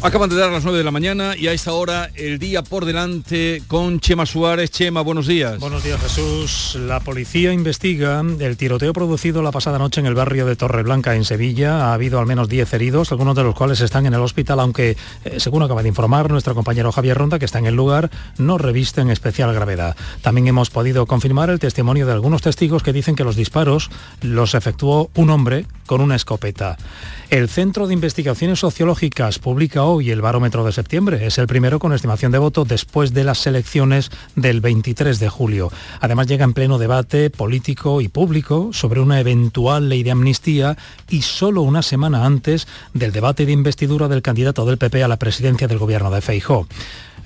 Acaban de dar las 9 de la mañana y a esta hora el día por delante con Chema Suárez. Chema, buenos días. Buenos días Jesús. La policía investiga el tiroteo producido la pasada noche en el barrio de Torreblanca, en Sevilla. Ha habido al menos 10 heridos, algunos de los cuales están en el hospital, aunque, eh, según acaba de informar nuestro compañero Javier Ronda, que está en el lugar, no revisten especial gravedad. También hemos podido confirmar el testimonio de algunos testigos que dicen que los disparos los efectuó un hombre con una escopeta. El Centro de Investigaciones Sociológicas publica hoy el barómetro de septiembre. Es el primero con estimación de voto después de las elecciones del 23 de julio. Además llega en pleno debate político y público sobre una eventual ley de amnistía y solo una semana antes del debate de investidura del candidato del PP a la presidencia del gobierno de Feijó.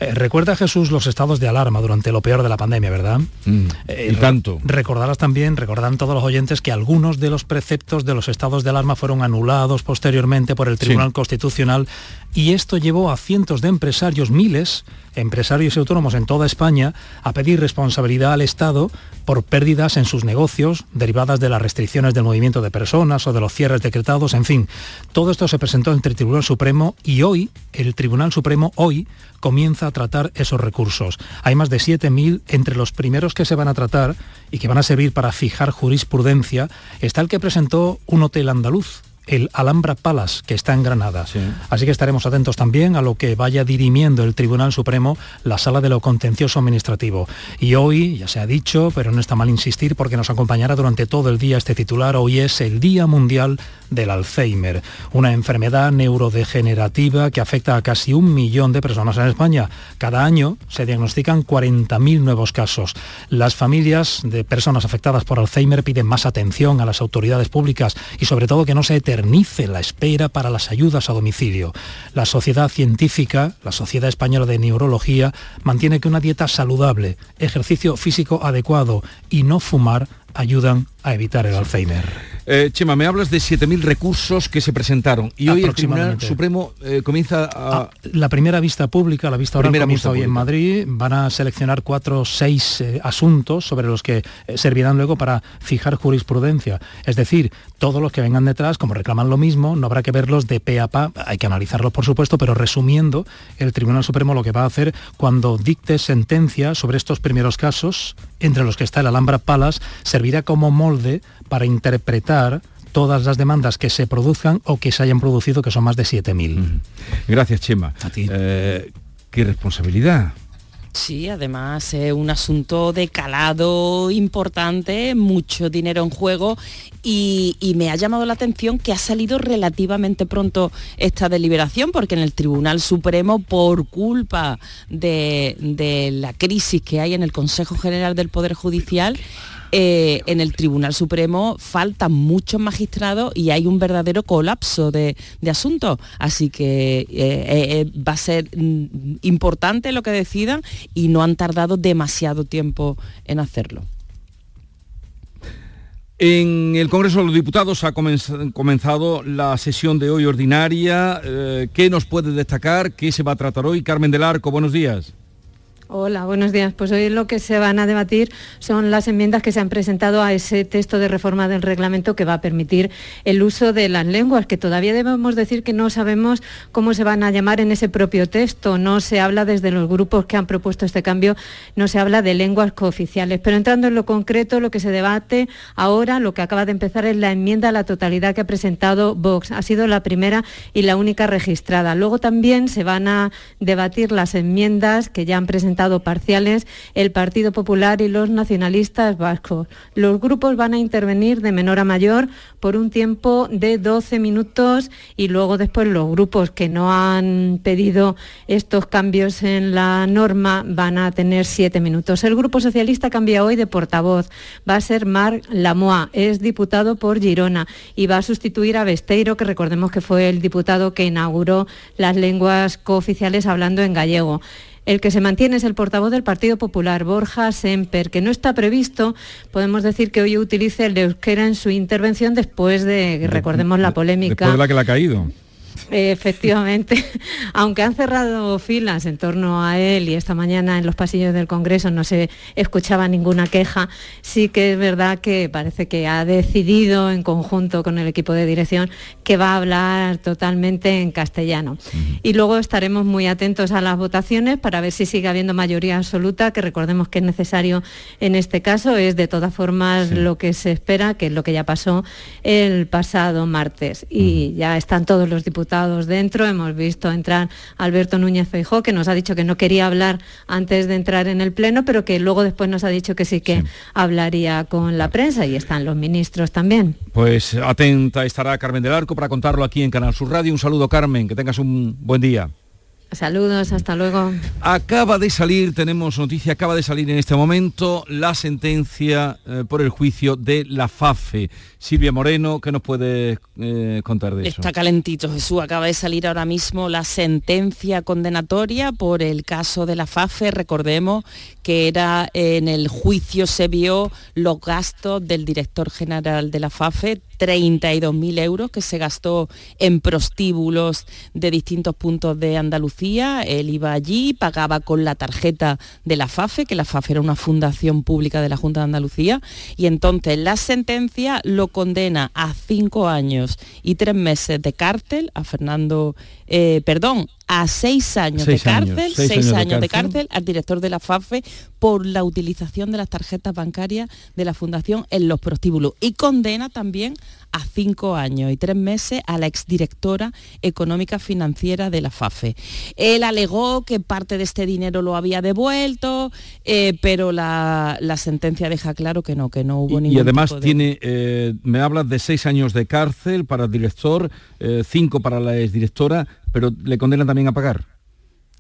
Eh, recuerda Jesús los estados de alarma durante lo peor de la pandemia, ¿verdad? Mm, Eh, y tanto. Recordarás también, recordarán todos los oyentes que algunos de los preceptos de los estados de alarma fueron anulados posteriormente por el Tribunal Sí. Constitucional y esto llevó a cientos de empresarios, miles, empresarios y autónomos en toda España, a pedir responsabilidad al Estado por pérdidas en sus negocios derivadas de las restricciones del movimiento de personas o de los cierres decretados, en fin. Todo esto se presentó ante el Tribunal Supremo y hoy, el Tribunal Supremo hoy comienza a tratar esos recursos. Hay más de 7.000, entre los primeros que se van a tratar y que van a servir para fijar jurisprudencia, está el que presentó un hotel andaluz, el Alhambra Palace, que está en Granada. Sí. Así que estaremos atentos también a lo que vaya dirimiendo el Tribunal Supremo, la sala de lo contencioso administrativo. Y hoy, ya se ha dicho, pero no está mal insistir porque nos acompañará durante todo el día este titular, hoy es el Día Mundial del Alzheimer, una enfermedad neurodegenerativa que afecta a casi un millón de personas en España. Cada año se diagnostican 40.000 nuevos casos. Las familias de personas afectadas por Alzheimer piden más atención a las autoridades públicas y sobre todo que no se la espera para las ayudas a domicilio. La sociedad científica, la Sociedad Española de Neurología, mantiene que una dieta saludable, ejercicio físico adecuado y no fumar ayudan a evitar el Alzheimer. Eh, Chema, me hablas de 7.000 recursos que se presentaron y hoy el Tribunal. Supremo eh, comienza a... Ah, la primera vista pública, la vista oral Primera comienza hoy en. Madrid. Van a seleccionar cuatro o seis eh, asuntos sobre los que eh, servirán luego para fijar jurisprudencia. Es decir, todos los que vengan detrás, como reclaman lo mismo, no habrá que verlos de pe a pa. Hay que analizarlos, por supuesto, pero resumiendo, el Tribunal Supremo lo que va a hacer cuando dicte sentencia sobre estos primeros casos, entre los que está el Alhambra Palace, servirá como molde para interpretar todas las demandas que se produzcan o que se hayan producido, que son más de 7.000. Gracias, Chema. A ti. Eh, qué responsabilidad. Sí, además es un asunto de calado importante, mucho dinero en juego y, me ha llamado la atención que ha salido relativamente pronto esta deliberación porque en el Tribunal Supremo, por culpa de, de la crisis que hay en el Consejo General del Poder Judicial, eh, en el Tribunal Supremo faltan muchos magistrados y hay un verdadero colapso de, asuntos. Así que eh, eh, va a ser mm, importante lo que decidan y no han tardado demasiado tiempo en hacerlo. En el Congreso de los Diputados ha comenz- comenzado la sesión de hoy ordinaria. ¿Qué nos puede destacar? ¿Qué se va a tratar hoy? Carmen del Arco, buenos días. Hola, buenos días. Pues hoy lo que se van a debatir son las enmiendas que se han presentado a ese texto de reforma del reglamento que va a permitir el uso de las lenguas, que todavía debemos decir que no sabemos cómo se van a llamar en ese propio texto. No se habla desde los grupos que han propuesto este cambio, no se habla de lenguas cooficiales. Pero entrando en lo concreto, lo que se debate ahora, lo que acaba de empezar es la enmienda a la totalidad que ha presentado Vox. Ha sido la primera y la única registrada. Luego también se van a debatir las enmiendas que ya han presentado parciales el Partido Popular y los nacionalistas vascos. Los grupos van a intervenir de menor a mayor por un tiempo de 12 minutos y luego después los grupos que no han pedido estos cambios en la norma van a tener 7 minutos. El Grupo Socialista cambia hoy de portavoz. Va a ser Marc Lamoa, es diputado por Girona y va a sustituir a Besteiro, que recordemos que fue el diputado que inauguró las lenguas cooficiales hablando en gallego. El que se mantiene es el portavoz del Partido Popular, Borja Semper, que no está previsto, podemos decir que hoy utilice el euskera en su intervención después de, recordemos la polémica. Después de la que le ha caído. Efectivamente, aunque han cerrado filas en torno a él y esta mañana en los pasillos del Congreso no se escuchaba ninguna queja, sí que es verdad que parece que ha decidido en conjunto con el equipo de dirección que va a hablar totalmente en castellano. Y luego estaremos muy atentos a las votaciones para ver si sigue habiendo mayoría absoluta, que recordemos que es necesario en este caso, es de todas formas lo que se espera, que es lo que ya pasó el pasado martes. Y ya están todos los diputados dentro, hemos visto entrar Alberto Núñez Feijó, que nos ha dicho que no quería hablar antes de entrar en el Pleno, pero que luego después nos ha dicho que sí que hablaría con la prensa y están los ministros también. Pues atenta estará Carmen del Arco para contarlo aquí en Canal Sur Radio. Un saludo Carmen, que tengas un buen día. Saludos, hasta luego. Acaba de salir, tenemos noticia, acaba de salir en este momento la sentencia eh, por el juicio de la FAFE. Silvia Moreno, ¿qué nos puede eh, contar de eso? Está calentito, Jesús. Acaba de salir ahora mismo la sentencia condenatoria por el caso de la FAFE. Recordemos que era en el juicio se vio los gastos del director general de la FAFE, 32.000 euros que se gastó en prostíbulos de distintos puntos de Andalucía. Él iba allí, pagaba con la tarjeta de la FAFE, que la FAFE era una fundación pública de la Junta de Andalucía, y entonces la sentencia lo condena a cinco años y tres meses de cárcel a Fernando, eh, perdón, a seis años de cárcel, seis, años, de, cárcel. al director de la FAFE por la utilización de las tarjetas bancarias de la Fundación en los prostíbulos y condena también a cinco años y tres meses a la exdirectora económica financiera de la FAFE. Él alegó que parte de este dinero lo había devuelto, eh, pero la, sentencia deja claro que no, que no hubo ningún Y además tiene, eh, me hablas de seis años de cárcel para el director, eh, cinco para la exdirectora, pero le condenan también a pagar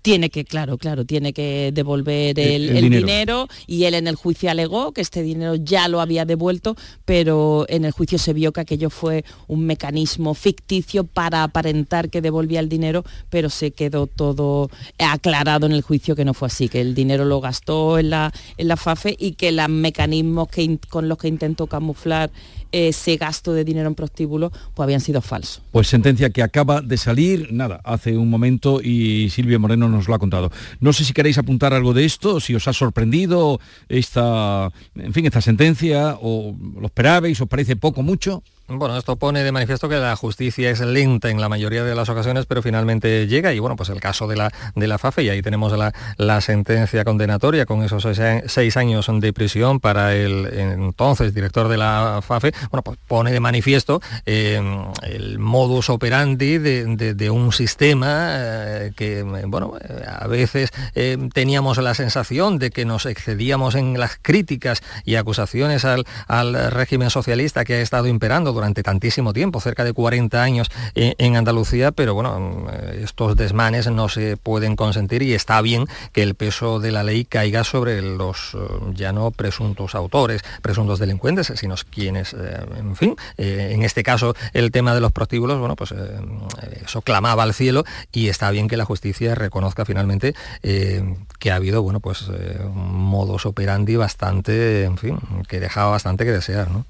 tiene que, claro, claro, tiene que devolver el, dinero. y él en el juicio alegó que este dinero ya lo había devuelto, pero en el juicio se vio que aquello fue un mecanismo ficticio para aparentar que devolvía el dinero, pero se quedó todo aclarado en el juicio que no fue así, que el dinero lo gastó en la, en la FAFE y que los mecanismos que, con los que intentó camuflar ese gasto de dinero en prostíbulo pues habían sido falsos. Pues sentencia que acaba de salir, nada, hace un momento y Silvia Moreno nos lo ha contado. No sé si queréis apuntar algo de esto, si os ha sorprendido esta, en fin, esta sentencia o lo esperabais, os parece poco, mucho. Bueno, esto pone de manifiesto que la justicia es lenta en la mayoría de las ocasiones, pero finalmente llega y bueno, pues el caso de la, de la FAFE y ahí tenemos la, la sentencia condenatoria con esos seis, años de prisión para el entonces director de la FAFE, bueno, pues pone de manifiesto em, el modus operandi de, un sistema eh, que, bueno, a veces em, teníamos la sensación de que nos excedíamos en las críticas y acusaciones al, al régimen socialista que ha estado imperando durante tantísimo tiempo, cerca de 40 años en, Andalucía, pero bueno, mm, estos desmanes no se pueden consentir y está bien que el peso de la ley caiga sobre los eh, ya no presuntos autores, presuntos delincuentes, sino quienes, eh, en fin, eh, en este caso el tema de los prostíbulos, bueno, pues eso clamaba al cielo y está bien que la justicia reconozca finalmente que ha habido, bueno, pues un modus operandi bastante, en fin, que dejaba bastante que desear, ¿no?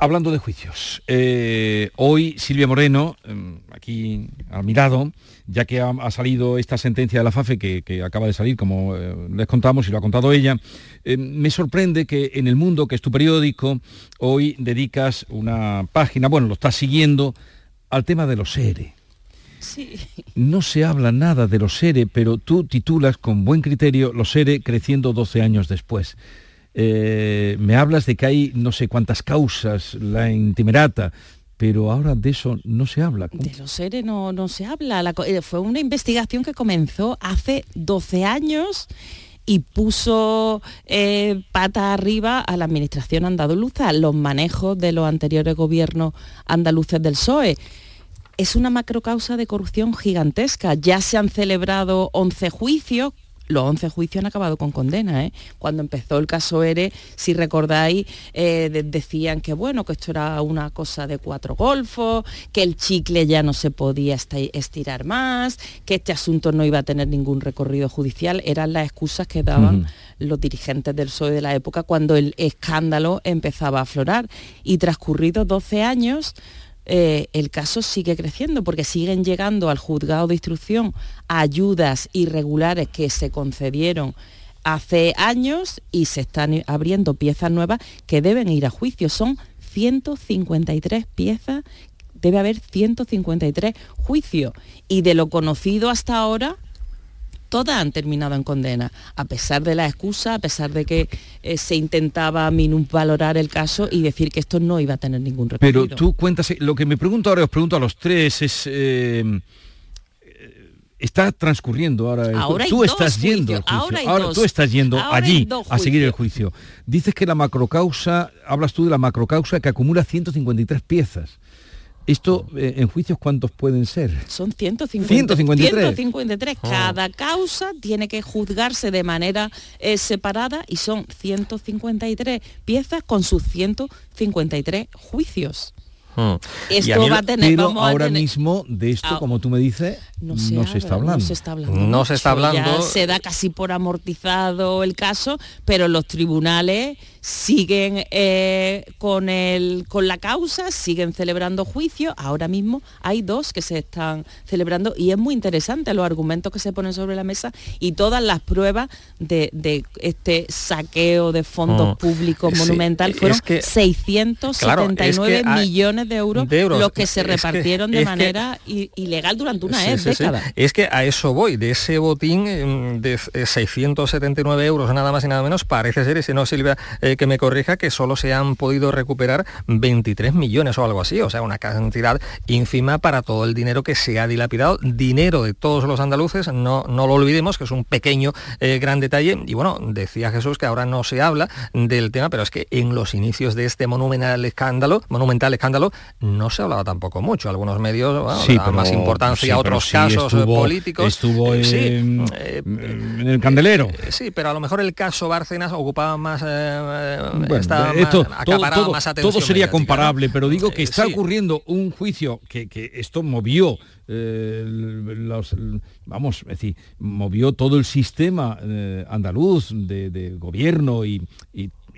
Hablando de juicios, eh, hoy Silvia Moreno, em, aquí a mi lado, ya que ha, salido esta sentencia de la FAFE que, acaba de salir, como eh, les contamos y lo ha contado ella, em, me sorprende que en El Mundo, que es tu periódico, hoy dedicas una página, bueno, lo estás siguiendo, al tema de los ERE. Sí. No se habla nada de los ERE, pero tú titulas con buen criterio los ERE creciendo 12 años después. Eh, me hablas de que hay no sé cuántas causas, la intimerata, pero ahora de eso no se habla. De los seres no, no se habla. Eh, fue una investigación que comenzó hace 12 años y puso eh, pata arriba a la administración andaluza, los manejos de los anteriores gobiernos andaluces del PSOE. Es una macrocausa de corrupción gigantesca. Ya se han celebrado 11 juicios los 11 juicios han acabado con condena. ¿eh? Cuando empezó el caso ERE, si recordáis, eh, decían que bueno, que esto era una cosa de cuatro golfos, que el chicle ya no se podía estirar más, que este asunto no iba a tener ningún recorrido judicial. Eran las excusas que daban los dirigentes del PSOE de la época cuando el escándalo empezaba a aflorar. Y transcurridos 12 años, eh, el caso sigue creciendo porque siguen llegando al juzgado de instrucción ayudas irregulares que se concedieron hace años y se están abriendo piezas nuevas que deben ir a juicio. Son 153 piezas, debe haber 153 juicios. Y de lo conocido hasta ahora, todas han terminado en condena, a pesar de la excusa, a pesar de que eh, se intentaba minusvalorar el caso y decir que esto no iba a tener ningún recorrido. Pero tú cuentas, lo que me pregunto ahora, os pregunto a los tres, es... Eh, está transcurriendo ahora, ahora tú estás yendo ahora, tú estás yendo allí a seguir el juicio. Dices que la macrocausa hablas tú de la macrocausa que acumula 153 piezas esto, eh, en juicios, ¿cuántos pueden ser? Son 150, 153. 153. Cada causa tiene que juzgarse de manera eh, separada y son 153 piezas con sus 153 juicios. Hmm. Esto va a tener, pero ahora mismo de esto, ah, como tú me dices, no se, está hablando. No se está hablando. No se está hablando. se da casi por amortizado el caso, pero los tribunales siguen eh, con, el, con la causa, siguen celebrando juicios. Ahora mismo hay dos que se están celebrando y es muy interesante los argumentos que se ponen sobre la mesa y todas las pruebas de, este saqueo de fondos mm. públicos monumental fueron 679 millones de euros, los que se repartieron de manera ilegal durante una década. Es que a eso voy, de ese botín mm, de 679 euros nada más y nada menos, parece ser, y si no Silvia eh, que me corrija, que solo se han podido recuperar 23 millones o algo así, o sea, una cantidad ínfima para todo el dinero que se ha dilapidado, dinero de todos los andaluces, no, no lo olvidemos, que es un pequeño eh, gran detalle, y bueno, decía Jesús que ahora no se habla del tema, pero es que en los inicios de este monumental escándalo, monumental escándalo, no se hablaba tampoco mucho, algunos medios daban más importancia a otros casos eh, políticos. Estuvo en, en el candelero. sí, pero a lo mejor el caso Bárcenas ocupaba más esto, todo, sería comparable, pero digo que eh, está ocurriendo un juicio que, esto movió eh, vamos, decir, movió todo el sistema eh, andaluz de, gobierno y,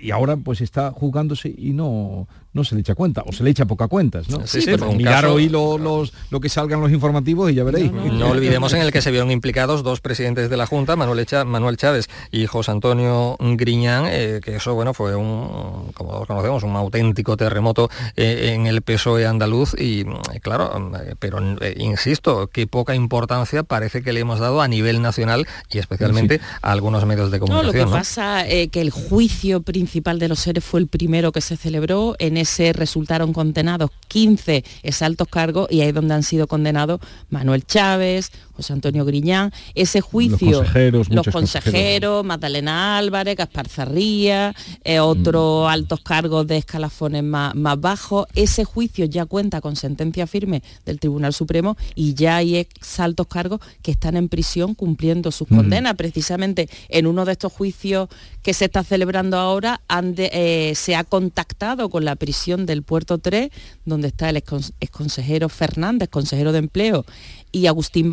y ahora pues está jugándose y no, no se le echa cuenta, o se le echa poca cuentas, ¿no? Sí, sí, mirar hoy lo, los, lo que salgan los informativos y ya veréis. No, olvidemos en el que se vieron implicados dos presidentes de la Junta, Manuel, Manuel Chávez y José Antonio Griñán, eh, que eso, bueno, fue un, como todos conocemos, un auténtico terremoto eh, en el PSOE andaluz y, claro, eh, pero insisto, qué poca importancia parece que le hemos dado a nivel nacional y especialmente a algunos medios de comunicación. No, lo que pasa es que el juicio principal de los seres fue el primero que se celebró en se resultaron condenados 15 exaltos cargos y ahí es donde han sido condenados Manuel Chávez, José Antonio Griñán. Ese juicio, los consejeros, Magdalena Álvarez, Gaspar Zarría, eh, otros mm. altos cargos de escalafones más, más bajos, ese juicio ya cuenta con sentencia firme del Tribunal Supremo y ya hay exaltos cargos que están en prisión cumpliendo sus mm. condenas. Precisamente en uno de estos juicios que se está celebrando ahora eh, se ha contactado con la prisión del Puerto 3, donde está el exconsejero Fernández, consejero de empleo, y Agustín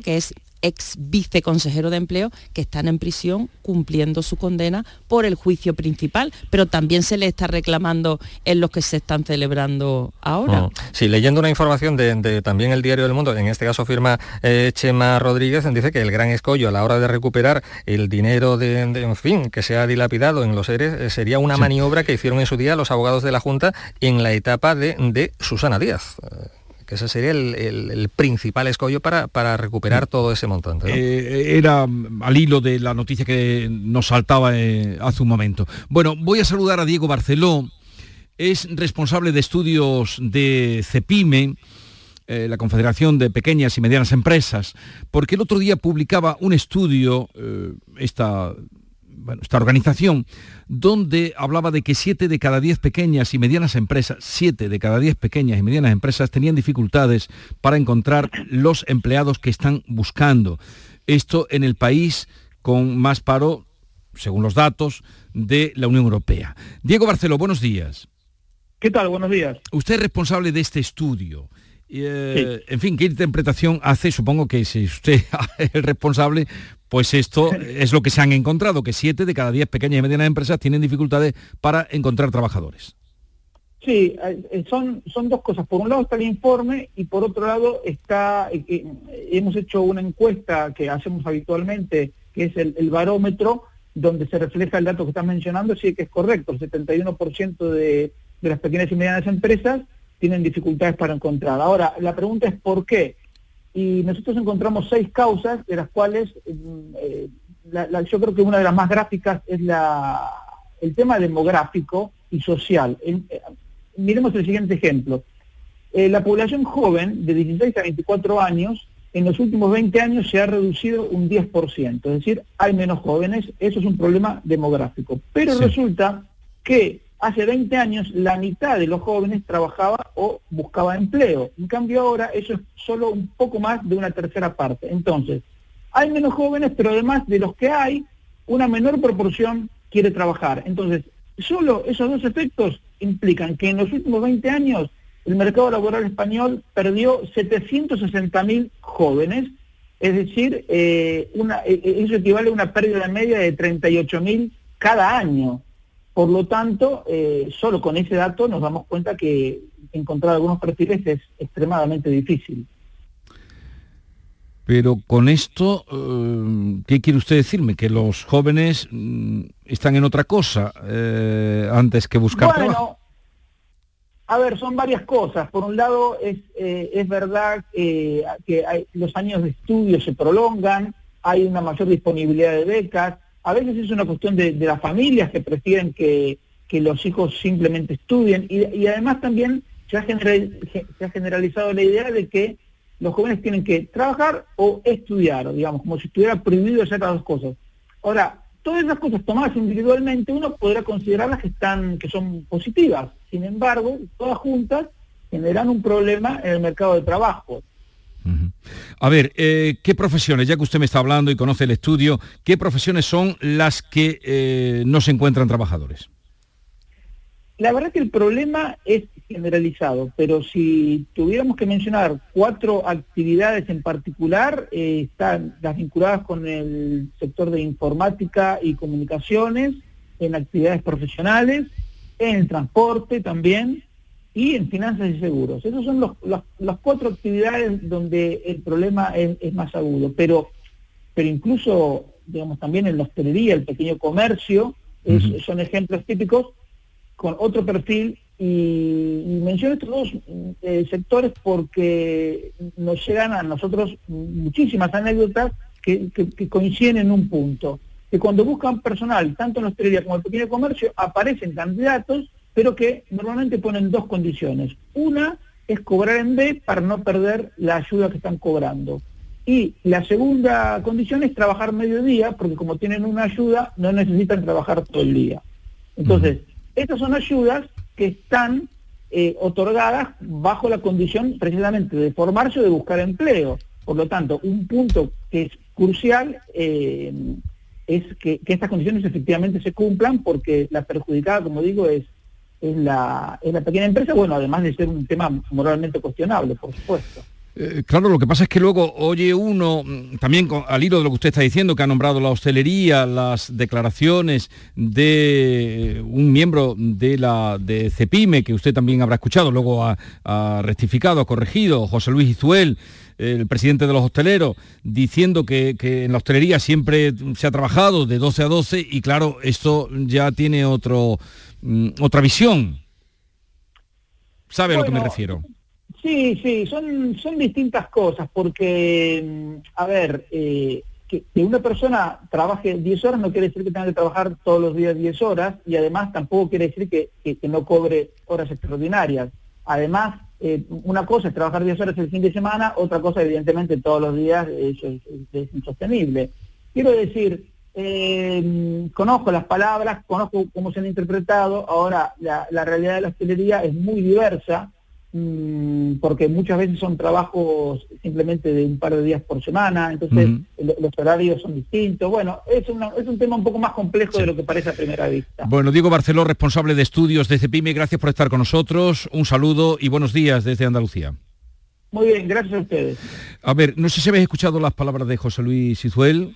Que es ex viceconsejero de empleo que están en prisión cumpliendo su condena por el juicio principal, pero también se le está reclamando en los que se están celebrando ahora. Mm. Sí, leyendo una información de, también el Diario del Mundo, en este caso firma eh, Chema Rodríguez, dice que el gran escollo a la hora de recuperar el dinero de, en fin, que se ha dilapidado en los seres eh, sería una maniobra que hicieron en su día los abogados de la Junta en la etapa de, de Susana Díaz ese sería el, principal escollo para, para, recuperar todo ese montante. Eh, era al hilo de la noticia que nos saltaba eh, hace un momento. Bueno, voy a saludar a Diego Barceló, es responsable de estudios de CEPIME, eh, la Confederación de Pequeñas y Medianas Empresas, porque el otro día publicaba un estudio, esta esta organización, donde hablaba de que siete de cada diez pequeñas y medianas empresas, siete de cada diez pequeñas y medianas empresas tenían dificultades para encontrar los empleados que están buscando. Esto en el país con más paro, según los datos, de la Unión Europea. Diego Barceló, buenos días. ¿Qué tal? Buenos días. Usted es responsable de este estudio. Eh, en fin, ¿qué interpretación hace? Supongo que si usted es el responsable, pues esto es lo que se han encontrado, que siete de cada diez pequeñas y medianas empresas tienen dificultades para encontrar trabajadores. Sí, eh, son, son dos cosas. Por un lado está el informe y por otro lado está, eh, hemos hecho una encuesta que hacemos habitualmente, que es el, barómetro, donde se refleja el dato que estás mencionando, sí que es correcto, el 71% de, de las pequeñas y medianas empresas tienen dificultades para encontrar. Ahora, la pregunta es ¿por qué? Y nosotros encontramos seis causas, de las cuales mm, eh, yo creo que una de las más gráficas es la, el tema demográfico y social. miremos el siguiente ejemplo. Eh, la población joven de 16 a 24 años en los últimos 20 años se ha reducido un 10%, es decir, hay menos jóvenes, eso es un problema demográfico. Pero resulta que hace 20 años la mitad de los jóvenes trabajaba o buscaba empleo. En cambio ahora eso es solo un poco más de una tercera parte. Entonces, hay menos jóvenes, pero además de los que hay, una menor proporción quiere trabajar. Entonces, solo esos dos efectos implican que en los últimos 20 años el mercado laboral español perdió 760.000 jóvenes, es decir, eh, eh, eh, eso equivale a una pérdida media de 38.000 cada año. Por lo tanto, solo con ese dato nos damos cuenta que encontrar algunos perfiles es extremadamente difícil. Pero con esto, ¿qué quiere usted decirme? ¿Que los jóvenes mm, están en otra cosa antes que buscar trabajo? A ver, son varias cosas. Por un lado, es, eh, es verdad que los años de estudio se prolongan, hay una mayor disponibilidad de becas. A veces es una cuestión de, las familias que prefieren que, los hijos simplemente estudien. Y, además también se ha, generalizado la idea de que los jóvenes tienen que trabajar o estudiar, digamos, como si estuviera prohibido hacer las dos cosas. Ahora, todas esas cosas tomadas individualmente uno podrá considerarlas que son positivas sin embargo todas juntas generan un problema en el mercado de trabajo A ver, eh, ¿qué profesiones, ya que usted me está hablando y conoce el estudio, qué profesiones son las que eh, no se encuentran trabajadores? La verdad que el problema es generalizado, pero si tuviéramos que mencionar cuatro actividades en particular, eh, están las vinculadas con el sector de informática y comunicaciones, en actividades profesionales, en el transporte también y en finanzas y seguros. Esas son los, las cuatro actividades donde el problema es, más agudo, pero, pero incluso, digamos, también en la hostelería, el pequeño comercio, son ejemplos típicos con otro perfil. Y, menciono estos dos eh, sectores porque nos llegan a nosotros muchísimas anécdotas que, coinciden en un punto, que cuando buscan personal, tanto en la hostelería como en el pequeño comercio, aparecen candidatos, pero que normalmente ponen dos condiciones. Una es cobrar en B para no perder la ayuda que están cobrando. Y la segunda condición es trabajar mediodía, porque como tienen una ayuda, no necesitan trabajar todo el día. Entonces, estas son ayudas que están eh, otorgadas bajo la condición precisamente de formarse o de buscar empleo. Por lo tanto, un punto que es crucial eh, es que, estas condiciones efectivamente se cumplan porque la perjudicada, como digo, es, es, la, la pequeña empresa, bueno, además de ser un tema moralmente cuestionable, por supuesto. Eh, claro, lo que pasa es que luego oye uno, mm, también al hilo de lo que usted está diciendo, que ha nombrado la hostelería, las declaraciones de un miembro de la de Cepime, que usted también habrá escuchado, luego ha, rectificado, ha corregido, José Luis Izuel, el presidente de los hosteleros, diciendo que, en la hostelería siempre se ha trabajado de 12 a 12 y claro, esto ya tiene otro, mm, otra visión. ¿Sabe a lo que me refiero? Sí, sí, son, son distintas cosas, porque, mm, a ver, eh, que, una persona trabaje 10 horas no quiere decir que tenga que trabajar todos los días 10 horas y además tampoco quiere decir que, no cobre horas extraordinarias. Además, eh, una cosa es trabajar 10 horas el fin de semana, otra cosa evidentemente todos los días eso es, insostenible. Quiero decir, eh, conozco las palabras, conozco cómo se han interpretado, ahora la, la realidad de la hostelería es muy diversa, Mm, porque muchas veces son trabajos simplemente de un par de días por semana, entonces los horarios son distintos. Bueno, es, es un tema un poco más complejo de lo que parece a primera vista. Bueno, Diego Barceló, responsable de estudios de CEPIME, gracias por estar con nosotros, un saludo y buenos días desde Andalucía. Muy bien, gracias a ustedes. A ver, no sé si habéis escuchado las palabras de José Luis Izuel,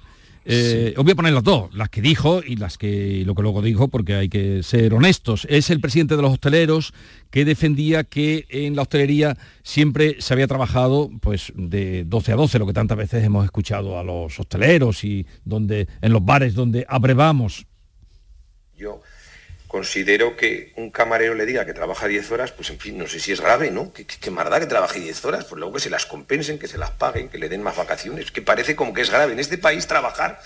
Eh, Os voy a poner las dos, las que dijo y las que lo que luego dijo, porque hay que ser honestos. Es el presidente de los hosteleros que defendía que en la hostelería siempre se había trabajado pues de 12 a 12, lo que tantas veces hemos escuchado a los hosteleros y donde en los bares donde abrevamos. Yo considero que un camarero le diga que trabaja 10 horas, pues en fin, no sé si es grave, ¿no? ¿Qué, qué, más da que trabaje 10 horas? Pues luego que se las compensen, que se las paguen, que le den más vacaciones, que parece como que es grave. En este país trabajar,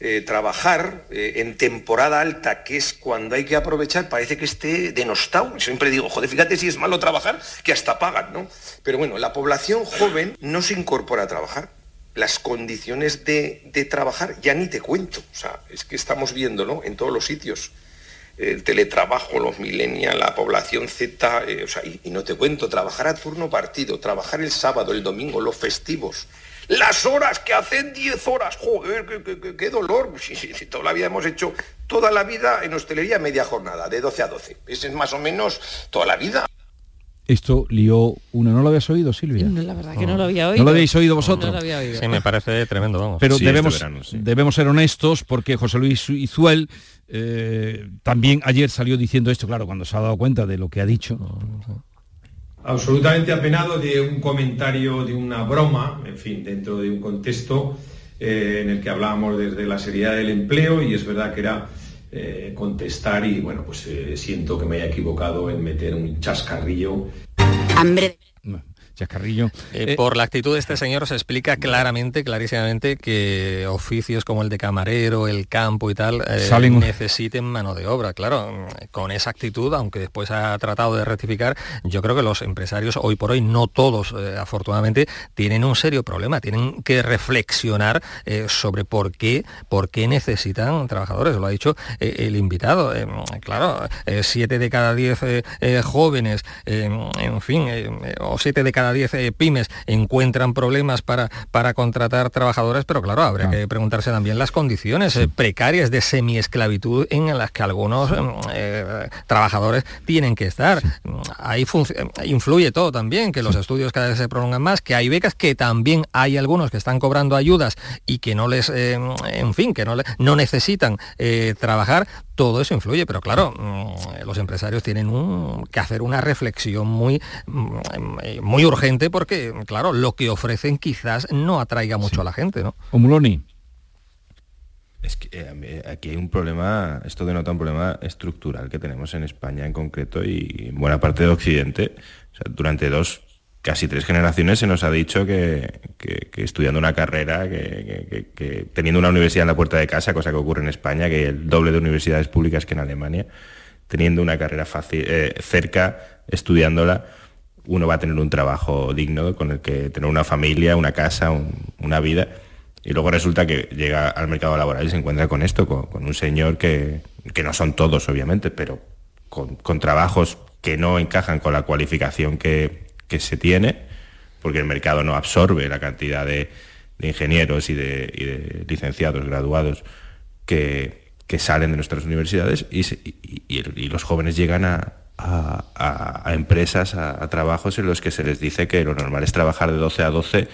eh, trabajar eh, en temporada alta, que es cuando hay que aprovechar, parece que esté denostado. Siempre digo, joder, fíjate si es malo trabajar, que hasta pagan, ¿no? Pero bueno, la población joven no se incorpora a trabajar. Las condiciones de, de trabajar ya ni te cuento. O sea, es que estamos viéndolo en todos los sitios el teletrabajo, los millennials, la población Z, eh, o sea, y, no te cuento, trabajar a turno partido, trabajar el sábado, el domingo, los festivos, las horas que hacen 10 horas, joder, qué, qué, qué, qué dolor, si, si, si, toda la vida hemos hecho toda la vida en hostelería media jornada, de 12 a 12, ese es más o menos toda la vida. Esto lió una, ¿no lo habías oído, Silvia? No, la verdad que no lo había oído. ¿No lo habéis oído vosotros? No lo había oído. Sí, me parece tremendo, vamos. Pero Sí, debemos, este verano, sí. debemos ser honestos porque José Luis Izuel eh, también ayer salió diciendo esto, claro, cuando se ha dado cuenta de lo que ha dicho. absolutamente apenado de un comentario, de una broma, en fin, dentro de un contexto eh, en el que hablábamos desde la seriedad del empleo y es verdad que era eh, contestar y bueno, pues eh, siento que me haya equivocado en meter un chascarrillo. Hambre. Chascarrillo. Eh, por la actitud de este señor se explica claramente, clarísimamente, que oficios como el de camarero, el campo y tal, eh, Salen- necesiten mano de obra. Claro, con esa actitud, aunque después ha tratado de rectificar, yo creo que los empresarios, hoy por hoy, no todos, eh, afortunadamente, tienen un serio problema. Tienen que reflexionar eh, sobre por qué, por qué necesitan trabajadores. Lo ha dicho eh, el invitado. Eh, claro, eh, siete de cada diez eh, eh, jóvenes, eh, en fin, eh, eh, o siete de cada diez eh, pymes encuentran problemas para, para contratar trabajadores, pero claro, habría Claro. que preguntarse también las condiciones eh, precarias de semiesclavitud en las que algunos eh, trabajadores tienen que estar. Ahí influye todo también, que los estudios cada vez se prolongan más, que hay becas, que también hay algunos que están cobrando ayudas y que no les, eh, en fin, que no, le- no necesitan eh, trabajar. Todo eso influye, pero claro, mm, los empresarios tienen un- que hacer una reflexión muy, mm, muy urgente porque, claro, lo que ofrecen quizás no atraiga mucho a la gente, ¿no? Omuloni. Es que eh, aquí hay un problema, esto denota un problema estructural que tenemos en España en concreto y en buena parte de Occidente. O sea, durante dos, casi tres generaciones se nos ha dicho que, que- que estudiando una carrera, que, que- que- que teniendo una universidad en la puerta de casa, cosa que ocurre en España, que hay el doble de universidades públicas que en Alemania, teniendo una carrera fácil, eh, cerca, estudiándola, uno va a tener un trabajo digno con el que tener una familia, una casa, un- una vida. Y luego resulta que llega al mercado laboral y se encuentra con esto, con, un señor que, que no son todos, obviamente, pero con, trabajos que no encajan con la cualificación que, que se tiene, porque el mercado no absorbe la cantidad de, ingenieros y de, licenciados, graduados, que, que salen de nuestras universidades y los jóvenes llegan a, a- a- a empresas, a, a trabajos en los que se les dice que lo normal es trabajar de 12 a 12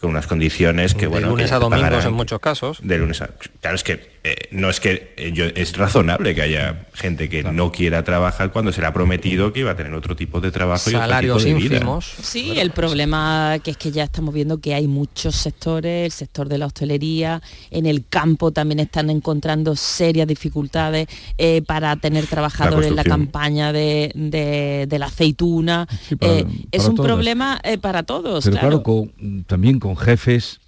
con unas condiciones que de bueno lunes que a domingos pagarán- en muchos casos. de lunes a claro es que eh, no es que eh, yo, es razonable que haya gente que no quiera trabajar cuando se le ha prometido que iba a tener otro tipo de trabajo Salarios y otro tipo de vida. ínfimos. Sí, el problema que es que ya estamos viendo que hay muchos sectores, el sector de la hostelería, en el campo también están encontrando serias dificultades eh, para tener trabajadores en la campaña de, de- de la aceituna. Sí, para- Eh, es un problema eh, para todos. Pero claro, claro. con- también con jefes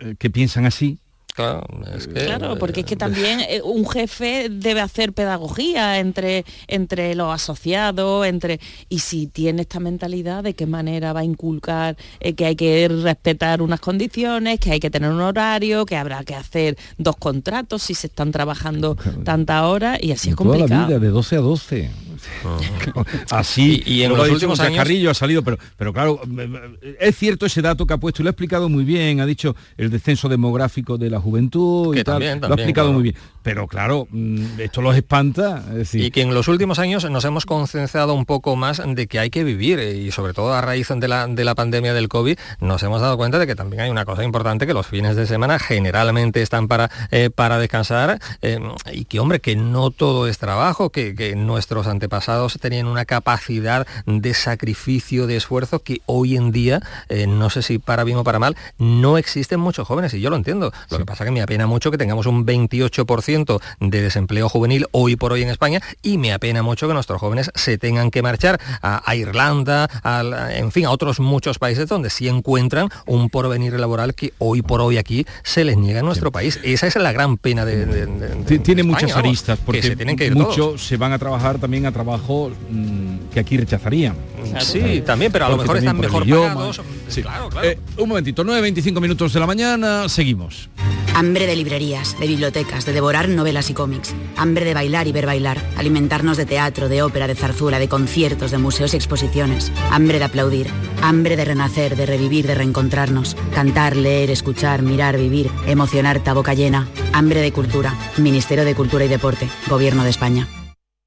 eh, que piensan así. Claro, es que, Claro, porque es que eh, también eh, un jefe debe hacer pedagogía entre, entre los asociados, entre y si tiene esta mentalidad, de qué manera va a inculcar eh, que hay que respetar unas condiciones, que hay que tener un horario, que habrá que hacer dos contratos si se están trabajando tantas horas y así es toda la complicado. vida, de 12 a 12. Así, y, en los últimos años Carrillo ha salido, pero, pero claro, es cierto ese dato que ha puesto y lo ha explicado muy bien, ha dicho el descenso demográfico de la juventud y tal, lo ha explicado muy bien. Pero claro, mm, esto los espanta. Y que en los últimos años nos hemos concienciado un poco más de que hay que vivir eh, y sobre todo a raíz de la, de la pandemia del COVID nos hemos dado cuenta de que también hay una cosa importante que los fines de semana generalmente están para, eh, para descansar eh, y que hombre, que no todo es trabajo, que, que nuestros antepasados tenían una capacidad de sacrificio, de esfuerzo que hoy en día, no sé si para bien o para mal, no existen muchos jóvenes y yo lo entiendo. Lo que pasa que me apena mucho que tengamos un 28% de desempleo juvenil hoy por hoy en España y me apena mucho que nuestros jóvenes se tengan que marchar a, Irlanda, en fin, a otros muchos países donde sí encuentran un porvenir laboral que hoy por hoy aquí se les niega en nuestro país. Esa es la gran pena de... Tiene muchas aristas, porque se tienen que muchos se van a trabajar también a trabajo mm, que aquí rechazarían. Sí, también, pero a lo mejor están mejor pagados. Claro, claro. Eh, un momentito, 9.25 minutos de la mañana, seguimos. Hambre de librerías, de bibliotecas, de devorar novelas y cómics. Hambre de bailar y ver bailar. Alimentarnos de teatro, de ópera, de zarzuela, de conciertos, de museos y exposiciones. Hambre de aplaudir. Hambre de renacer, de revivir, de reencontrarnos. Cantar, leer, escuchar, mirar, vivir. Emocionar, ta boca llena. Hambre de cultura. Ministerio de Cultura y Deporte. Gobierno de España.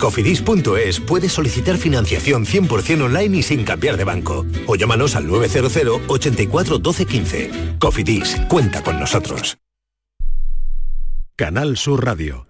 Cofidis.es puedes solicitar financiación 100% online y sin cambiar de banco. O llámanos al 900 84 12 15. Cofidis, cuenta con nosotros. Canal Sur Radio.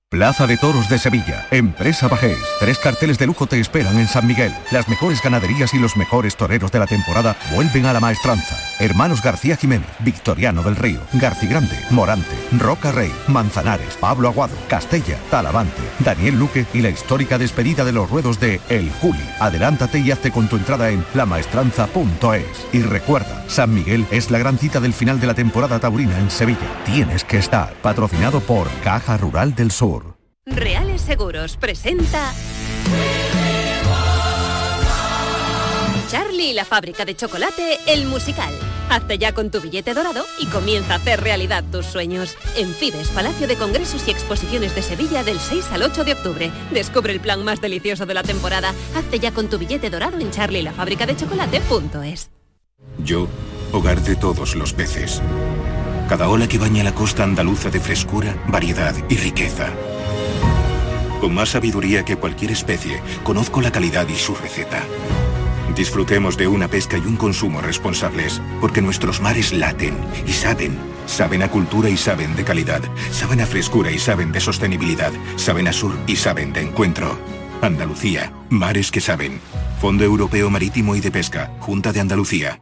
Plaza de Toros de Sevilla. Empresa Bajés. Tres carteles de lujo te esperan en San Miguel. Las mejores ganaderías y los mejores toreros de la temporada vuelven a la maestranza. Hermanos García Jiménez, Victoriano del Río, Garci Grande, Morante, Roca Rey, Manzanares, Pablo Aguado, Castella, Talavante, Daniel Luque y la histórica despedida de los ruedos de El Juli. Adelántate y hazte con tu entrada en lamaestranza.es. Y recuerda, San Miguel es la gran cita del final de la temporada taurina en Sevilla. Tienes que estar. Patrocinado por Caja Rural del Sur. Reales Seguros presenta... Charlie y la fábrica de chocolate, el musical. Hazte ya con tu billete dorado y comienza a hacer realidad tus sueños. En Fides, Palacio de Congresos y Exposiciones de Sevilla del 6 al 8 de octubre. Descubre el plan más delicioso de la temporada. Hazte ya con tu billete dorado en charlielafabricadechocolate.es. Yo, hogar de todos los peces. Cada ola que baña la costa andaluza de frescura, variedad y riqueza con más sabiduría que cualquier especie, conozco la calidad y su receta. Disfrutemos de una pesca y un consumo responsables, porque nuestros mares laten y saben. Saben a cultura y saben de calidad. Saben a frescura y saben de sostenibilidad. Saben a sur y saben de encuentro. Andalucía, mares que saben. Fondo Europeo Marítimo y de Pesca, Junta de Andalucía.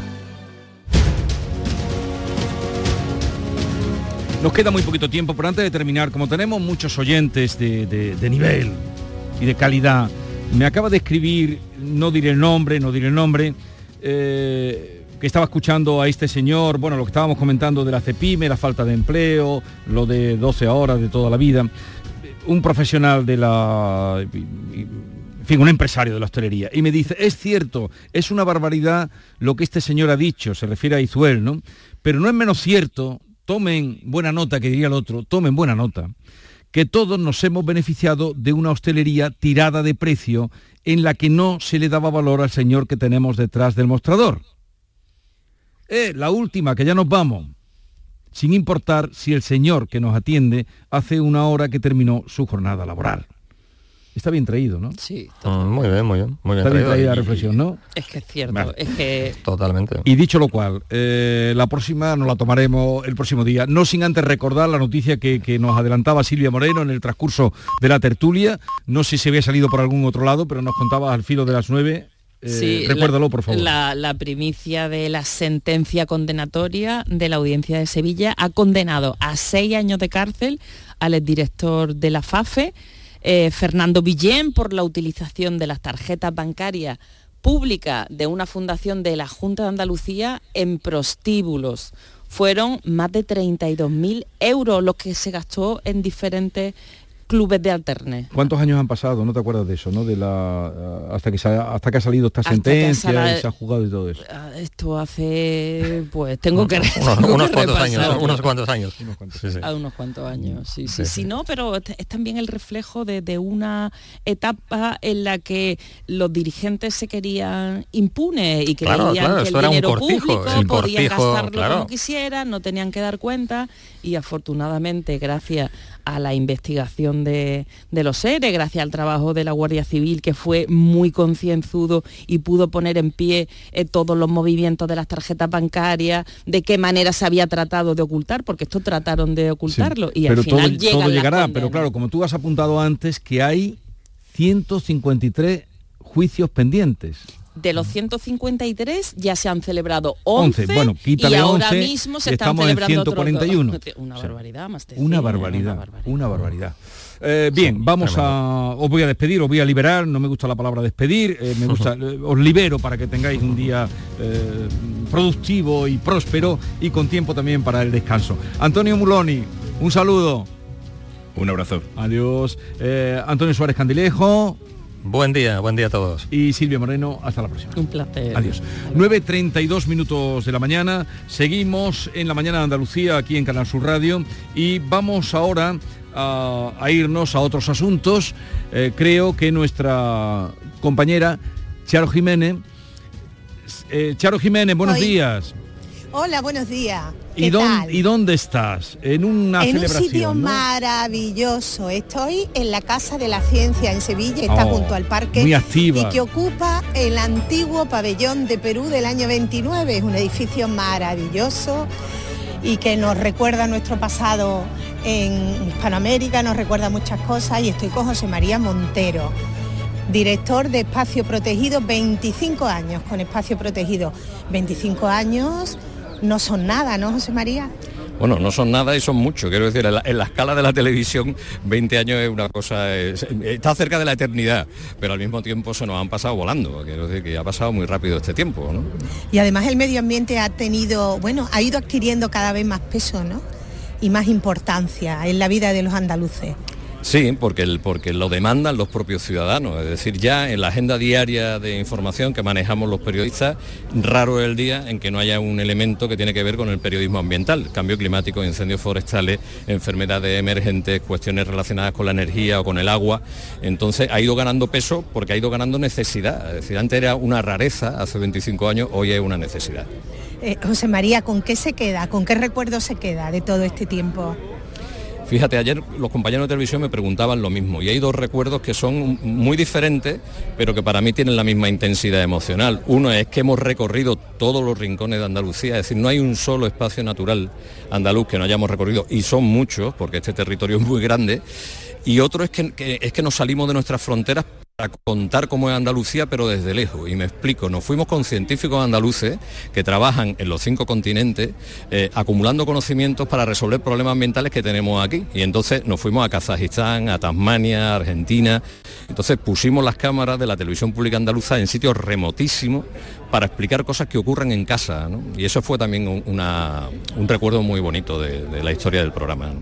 Nos queda muy poquito tiempo, pero antes de terminar, como tenemos muchos oyentes de, nivel y de calidad, me acaba de escribir, no diré el nombre, no diré el nombre, eh, que estaba escuchando a este señor, bueno, lo que estábamos comentando de la CEPIME, la falta de empleo, lo de 12 horas de toda la vida. un profesional de la... En fin, un empresario de la hostelería, y me dice, es cierto, es una barbaridad lo que este señor ha dicho, se refiere a Izuel, ¿no? Pero no es menos cierto, tomen buena nota, que diría el otro, tomen buena nota, que todos nos hemos beneficiado de una hostelería tirada de precio en la que no se le daba valor al señor que tenemos detrás del mostrador. Eh, la última, que ya nos vamos, sin importar si el señor que nos atiende hace una hora que terminó su jornada laboral. Está bien traído, ¿no? Sí. Mm, muy bien, muy bien. Muy bien Está bien traído traída la reflexión, ¿no? Es que es cierto, Vale. es que Totalmente. Y dicho lo cual, eh, la próxima nos la tomaremos el próximo día, no sin antes recordar la noticia que, que nos adelantaba Silvia Moreno en el transcurso de la tertulia. No sé si había salido por algún otro lado, pero nos contaba al filo de las nueve. Eh, Sí, recuérdalo, la- por favor. La, la primicia de la sentencia condenatoria de la audiencia de Sevilla ha condenado a seis años de cárcel al exdirector de la FAFE, eh, Fernando Villén, por la utilización de las tarjetas bancarias públicas de una fundación de la Junta de Andalucía en prostíbulos. Fueron más de 32.000 euros los que se gastó en diferentes clubes de alterne. ¿Cuántos años han pasado? No te acuerdas de eso, ¿no? De la hasta que se ha- hasta que ha salido esta Hasta sentencia y se ha jugado y todo eso. Ah, Esto hace, pues tengo que... Unos, tengo unos que cuantos repasar. años, unos cuantos años. Sí, sí. A unos cuantos años, sí, sí, Sí, sí, sí. no, pero es también el reflejo de, de una etapa en la que los dirigentes se querían impunes y creían claro, que el dinero cortijo, público el podían cortijo, gastarlo claro. como quisieran, no tenían que dar cuenta y afortunadamente gracias a la investigación de, de los seres, gracias al trabajo de la Guardia Civil que fue muy concienzudo y pudo poner en pie eh, todos los movimientos de las tarjetas bancarias, de qué manera se había tratado de ocultar, porque esto trataron de ocultarlo y pero al final todo, todo llegará, pero claro, como tú has apuntado antes, que hay 153 juicios pendientes. De los 153 ya se han celebrado 11, 11, bueno, y ahora 11 mismo se están estamos en celebrando dos. 141. Una barbaridad, más Una 100, barbaridad, una barbaridad. Eh, bien, vamos a... Os voy a despedir, os voy a liberar, no me gusta la palabra despedir, eh, me gusta, eh, os libero para que tengáis un día eh, productivo y próspero y con tiempo también para el descanso. Antonio Muloni, un saludo. Un abrazo. Adiós. Antonio Suárez Candilejo. Buen día, buen día a todos. Y Silvia Moreno, hasta la próxima. Un placer. Adiós. 9.32 minutos de la mañana. Seguimos en la mañana de Andalucía aquí en Canal Sur Radio y vamos ahora a, a irnos a otros asuntos. Eh, creo que nuestra compañera Charo Jiménez. eh, Charo Jiménez, buenos Hoy- días. Hola, buenos días. ¿Y, ¿Qué dónde, tal? ¿Y dónde estás? En una en un sitio ¿no? maravilloso. Estoy en la Casa de la Ciencia en Sevilla, está Oh, junto al parque muy activa. y que ocupa el antiguo pabellón de Perú del año 29. Es un edificio maravilloso y que nos recuerda nuestro pasado en Hispanoamérica, nos recuerda muchas cosas y estoy con José María Montero. Director de Espacio Protegido, 25 años con Espacio Protegido. 25 años no son nada, ¿no, José María? Bueno, no son nada y son mucho. Quiero decir, en la, en la escala de la televisión, 20 años es una cosa... es- está cerca de la eternidad, pero al mismo tiempo se nos han pasado volando. Quiero decir que ha pasado muy rápido este tiempo, ¿no? Y además el medio ambiente ha tenido, bueno, ha ido adquiriendo cada vez más peso, ¿no? Y más importancia en la vida de los andaluces. Sí, porque, el, porque lo demandan los propios ciudadanos. Es decir, ya en la agenda diaria de información que manejamos los periodistas, raro es el día en que no haya un elemento que tiene que ver con el periodismo ambiental, cambio climático, incendios forestales, enfermedades emergentes, cuestiones relacionadas con la energía o con el agua. Entonces ha ido ganando peso porque ha ido ganando necesidad. Es decir, antes era una rareza, hace 25 años, hoy es una necesidad. Eh, José María, ¿con qué se queda? ¿Con qué recuerdo se queda de todo este tiempo? Fíjate, ayer los compañeros de televisión me preguntaban lo mismo y hay dos recuerdos que son muy diferentes, pero que para mí tienen la misma intensidad emocional. Uno es que hemos recorrido todos los rincones de Andalucía, es decir, no hay un solo espacio natural andaluz que no hayamos recorrido, y son muchos, porque este territorio es muy grande. Y otro es que, es que nos salimos de nuestras fronteras contar cómo es Andalucía, pero desde lejos. Y me explico, nos fuimos con científicos andaluces que trabajan en los cinco continentes, eh, acumulando conocimientos para resolver problemas ambientales que tenemos aquí. Y entonces nos fuimos a Kazajistán, a Tasmania, a Argentina. Entonces pusimos las cámaras de la televisión pública andaluza en sitios remotísimos para explicar cosas que ocurren en casa. Y eso fue también un, recuerdo muy bonito de, la historia del programa.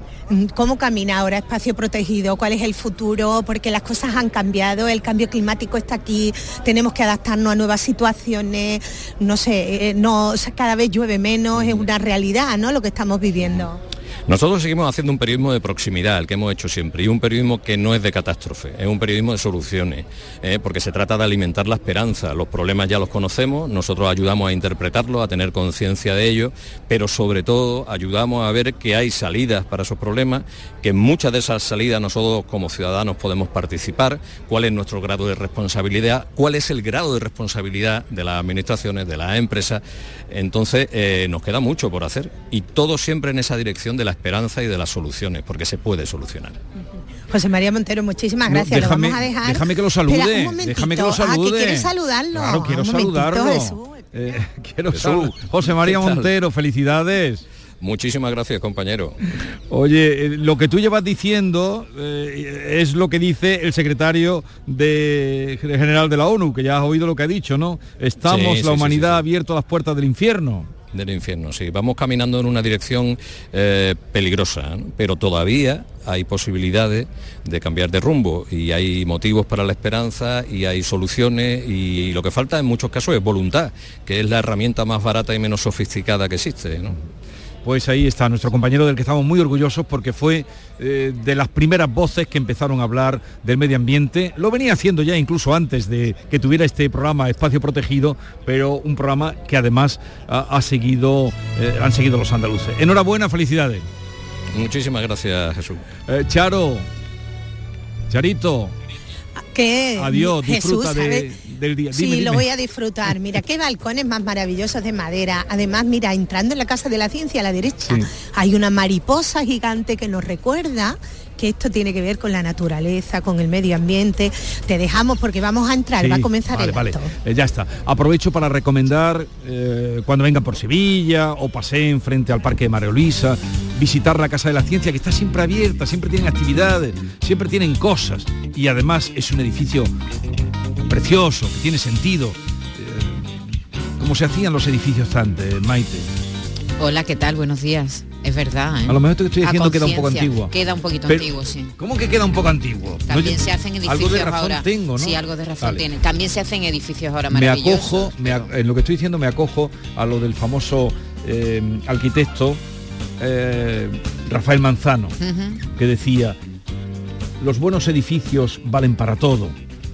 ¿Cómo camina ahora Espacio Protegido? ¿Cuál es el futuro? Porque las cosas han cambiado, el cambio climático está aquí, tenemos que adaptarnos a nuevas situaciones, no sé, eh, no, cada vez llueve menos, es una realidad ¿no? lo que estamos viviendo. Nosotros seguimos haciendo un periodismo de proximidad, el que hemos hecho siempre, y un periodismo que no es de catástrofe, es un periodismo de soluciones, ¿eh? porque se trata de alimentar la esperanza. Los problemas ya los conocemos, nosotros ayudamos a interpretarlos, a tener conciencia de ellos, pero sobre todo ayudamos a ver que hay salidas para esos problemas, que en muchas de esas salidas nosotros como ciudadanos podemos participar, cuál es nuestro grado de responsabilidad, cuál es el grado de responsabilidad de las administraciones, de las empresas. Entonces eh, nos queda mucho por hacer y todo siempre en esa dirección de la esperanza y de las soluciones, porque se puede solucionar. José María Montero, muchísimas gracias. déjame, lo vamos a dejar. Déjame que lo salude. déjame que lo salude. Ah, que saludarlo. Claro, quiero saludarlo. Eh, quiero saludar. José María Montero, felicidades. Muchísimas gracias, compañero. Oye, eh, lo que tú llevas diciendo eh, es lo que dice el secretario de, general de la ONU, que ya has oído lo que ha dicho, ¿no? Estamos, la humanidad, abierto a las puertas del infierno del infierno, sí. Vamos caminando en una dirección eh, peligrosa, pero todavía hay posibilidades de cambiar de rumbo y hay motivos para la esperanza y hay soluciones y, lo que falta en muchos casos es voluntad, que es la herramienta más barata y menos sofisticada que existe. Pues ahí está nuestro compañero del que estamos muy orgullosos porque fue eh, de las primeras voces que empezaron a hablar del medio ambiente. Lo venía haciendo ya incluso antes de que tuviera este programa Espacio Protegido, pero un programa que además ha, seguido, eh, han seguido los andaluces. Enhorabuena, felicidades. Muchísimas gracias, Jesús. Eh, Charo, Charito. ¿Qué? Adiós, disfruta de del día. sí, lo voy a disfrutar. Mira, qué balcones más maravillosos de madera. Además, mira, entrando en la Casa de la Ciencia a la derecha, hay una mariposa gigante que nos recuerda que esto tiene que ver con la naturaleza, con el medio ambiente. Te dejamos porque vamos a entrar, va a comenzar el acto. Eh, ya está. Aprovecho para recomendar eh, cuando vengan por Sevilla o paseen frente al Parque de María Luisa, visitar la Casa de la Ciencia que está siempre abierta, siempre tienen actividades, siempre tienen cosas y además es un edificio precioso, que tiene sentido, eh, como se hacían los edificios antes, Maite. Hola, ¿qué tal? Buenos días. Es verdad. ¿eh? A lo mejor te estoy diciendo queda un poco antiguo. Queda un poquito antiguo, sí. ¿Cómo que queda un poco antiguo? También se hacen edificios algo de razón ahora. Tengo, ¿no? Sí, algo de razón tiene. También se hacen edificios ahora Me acojo, en lo que estoy diciendo me acojo a lo del famoso eh, arquitecto Rafael Manzano, que decía, los buenos edificios valen para todo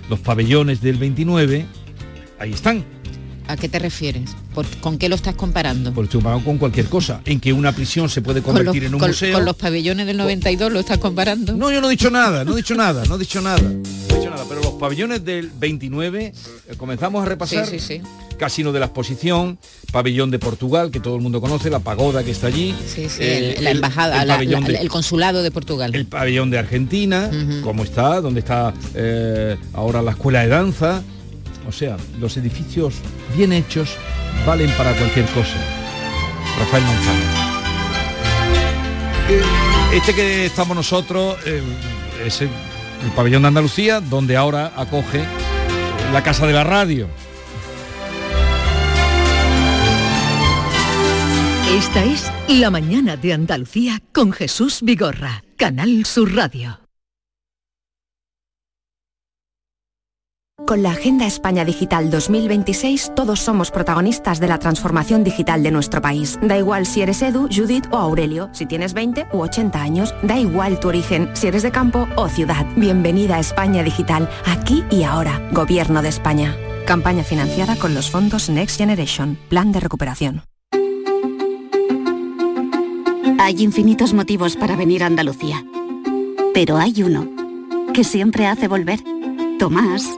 los pabellones del 29, ahí están. ¿A qué te refieres? ¿Con qué lo estás comparando? Pues comparando con cualquier cosa. En que una prisión se puede convertir en un museo. ¿Con los pabellones del 92 lo estás comparando? No, yo no he dicho nada, no he dicho nada, no he dicho nada. No he dicho nada, pero los pabellones del 29 eh, comenzamos a repasar. Sí, sí, sí. Casino de la Exposición, pabellón de Portugal, que todo el mundo conoce, la pagoda que está allí. Sí, sí, eh, la embajada, el, consulado de Portugal. El pabellón de Argentina, cómo está, donde está eh, ahora la escuela de danza. O sea, los edificios bien hechos valen para cualquier cosa. Rafael Manzano. Este que estamos nosotros eh, es el, el pabellón de Andalucía, donde ahora acoge la Casa de la Radio. Esta es La Mañana de Andalucía con Jesús Vigorra, Canal Sur Radio. Con la Agenda España Digital 2026 todos somos protagonistas de la transformación digital de nuestro país. Da igual si eres Edu, Judith o Aurelio, si tienes 20 u 80 años, da igual tu origen, si eres de campo o ciudad. Bienvenida a España Digital, aquí y ahora, Gobierno de España. Campaña financiada con los fondos Next Generation, Plan de Recuperación. Hay infinitos motivos para venir a Andalucía, pero hay uno que siempre hace volver. Tomás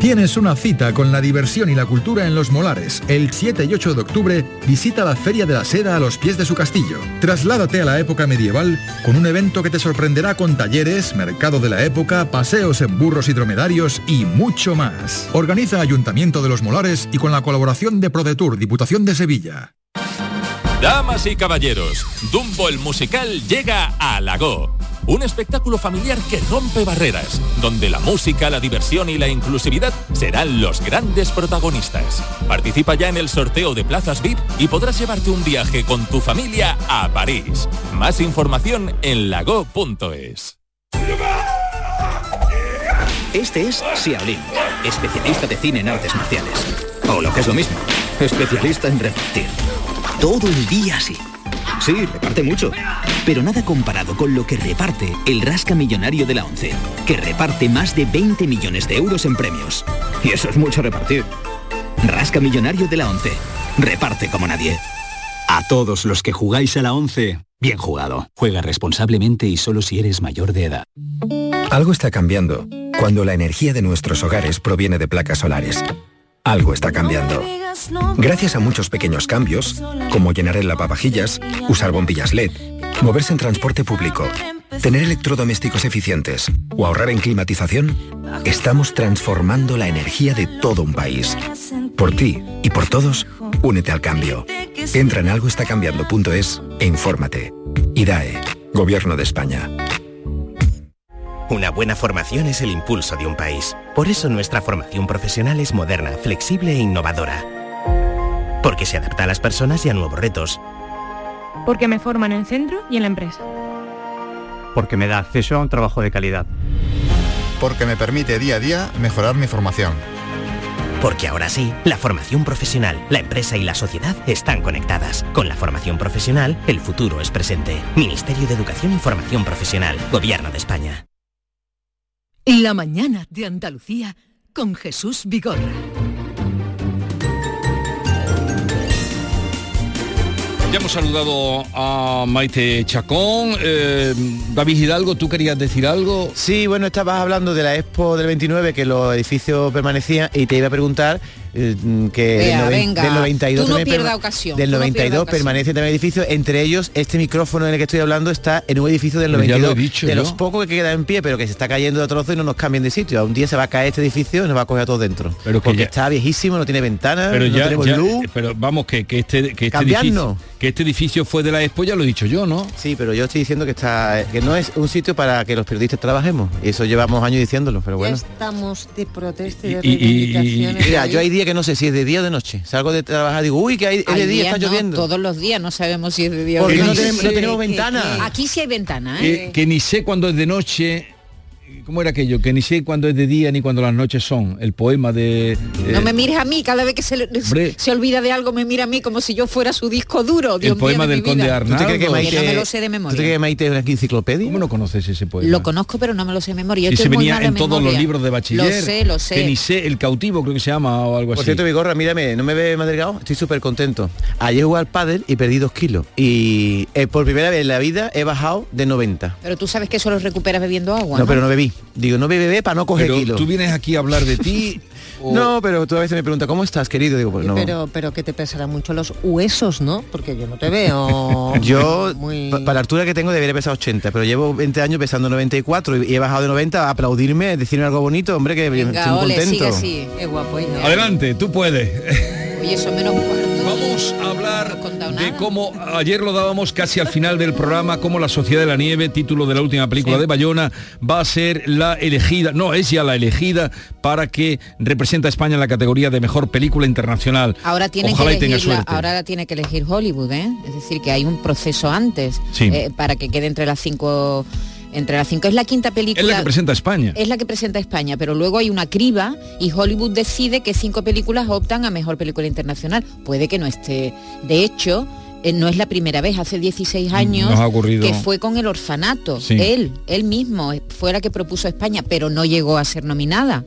Tienes una cita con la diversión y la cultura en Los Molares. El 7 y 8 de octubre visita la Feria de la Seda a los pies de su castillo. Trasládate a la época medieval con un evento que te sorprenderá con talleres, mercado de la época, paseos en burros y dromedarios y mucho más. Organiza Ayuntamiento de Los Molares y con la colaboración de ProDetour, Diputación de Sevilla. Damas y caballeros, Dumbo el musical llega a Lago. Un espectáculo familiar que rompe barreras, donde la música, la diversión y la inclusividad serán los grandes protagonistas. Participa ya en el sorteo de plazas VIP y podrás llevarte un viaje con tu familia a París. Más información en lago.es. Este es Xiaolin, especialista de cine en artes marciales. O lo que es lo mismo, especialista en repartir. Todo el día así. Sí, reparte mucho. Pero nada comparado con lo que reparte el Rasca Millonario de la ONCE, que reparte más de 20 millones de euros en premios. Y eso es mucho repartir. Rasca Millonario de la ONCE. Reparte como nadie. A todos los que jugáis a la 11, bien jugado. Juega responsablemente y solo si eres mayor de edad. Algo está cambiando cuando la energía de nuestros hogares proviene de placas solares. Algo está cambiando. Gracias a muchos pequeños cambios, como llenar el lavavajillas, usar bombillas LED, moverse en transporte público, tener electrodomésticos eficientes o ahorrar en climatización, estamos transformando la energía de todo un país. Por ti y por todos, únete al cambio. Entra en algoestacambiando.es e infórmate. IDAE, Gobierno de España. Una buena formación es el impulso de un país. Por eso nuestra formación profesional es moderna, flexible e innovadora. Porque se adapta a las personas y a nuevos retos. Porque me forman en el centro y en la empresa. Porque me da acceso a un trabajo de calidad. Porque me permite día a día mejorar mi formación. Porque ahora sí, la formación profesional, la empresa y la sociedad están conectadas. Con la formación profesional, el futuro es presente. Ministerio de Educación y Formación Profesional, Gobierno de España. La mañana de Andalucía con Jesús Vigorra. Ya hemos saludado a Maite Chacón. Eh, David Hidalgo, ¿tú querías decir algo? Sí, bueno, estabas hablando de la Expo del 29, que los edificios permanecían, y te iba a preguntar eh, que Vea, del, del 92 tú no también ocasión, del tú no 92 pierdas ocasión. permanecen también edificios entre ellos este micrófono en el que estoy hablando está en un edificio del Pero ya 92 lo he dicho de los pocos que queda en pie pero que se está cayendo de trozo y no nos cambien de sitio. Un día se va a caer este edificio y nos va a coger a todos dentro. Pero que porque ya- está viejísimo no tiene ventanas Pero no ya, tenemos ya- luz. pero vamos que, que este que este Cambiarnos. edificio que este edificio fue de la Expo ya lo he dicho yo, ¿no? Sí, pero yo estoy diciendo que está que no es un sitio para que los periodistas trabajemos. Y eso llevamos años diciéndolo, pero bueno. estamos de protesta y de Y- y- y- reivindicaciones. mira, yo hay días que no sé si es de día o de noche. Salgo de trabajar, digo, uy, que hay, es Hay de día, está no, lloviendo. todos los días no sabemos si es de día Porque o de no noche. tenemos- no Sí, tenemos que- ventana. que- Aquí sí hay ventana, ¿eh? Que, que ni sé cuándo es de noche. ¿Cómo era aquello? Que ni sé cuándo es de día ni cuándo las noches son. El poema de. de- No me mires a mí, cada vez que se, se olvida de algo me mira a mí como si yo fuera su disco duro. Dios mío poema de del conde. Arnaldo. ¿Tú te crees que no me lo sé de ¿Tú te memoria. crees que Maite es una enciclopedia? ¿Cómo no conoces ese poema? Lo conozco, pero no me lo sé de memoria. Yo Si se venía en todos los memoria. libros de bachiller. Lo sé, lo sé. Que ni sé, el cautivo creo que se llama o algo Por así. cierto, Vigorra, mírame, ¿no me ves más delgado? Estoy súper contento. Ayer jugué al pádel y perdí dos kilos. Y eh, por primera vez en la vida he bajado de 90. Pero tú sabes que eso lo recuperas bebiendo agua. No, pero no bebí. Digo, no bebé para no coger Pero kilos. tú vienes aquí a hablar de ti. o- No, pero tú a veces me preguntas, ¿cómo estás, querido? Digo, pues no. Pero, pero que te pesarán mucho los huesos, ¿no? Porque yo no te veo. Yo, muy... para la altura que tengo, debería pesar 80, pero llevo 20 años pesando 94 y, y he bajado de 90 a aplaudirme, decirme algo bonito, hombre, que estoy Venga, ole, contento. sigue así. Qué guapo. Inés. Adelante, tú puedes. Oye, son menos cuarto Vamos a hablar de cómo ayer lo dábamos casi al final del programa, como la Sociedad de la Nieve, título de la última película de Bayona, va a ser la elegida, no, es ya la elegida para que represente a España en la categoría de mejor película internacional. Ahora tiene Ojalá y que tenga elegir la- suerte. ahora la tiene que elegir Hollywood, ¿eh? Es decir, que hay un proceso antes Sí. eh, para que quede entre las cinco entre las cinco. Es la quinta película. Es la que presenta España. Es la que presenta España, pero luego hay una criba y Hollywood decide que cinco películas optan a mejor película internacional. Puede que no esté. De hecho, eh, no es la primera vez, hace 16 años Nos ha ocurrido. que fue con el orfanato. Sí. Él, él mismo, eh, fue la que propuso España, pero no llegó a ser nominada.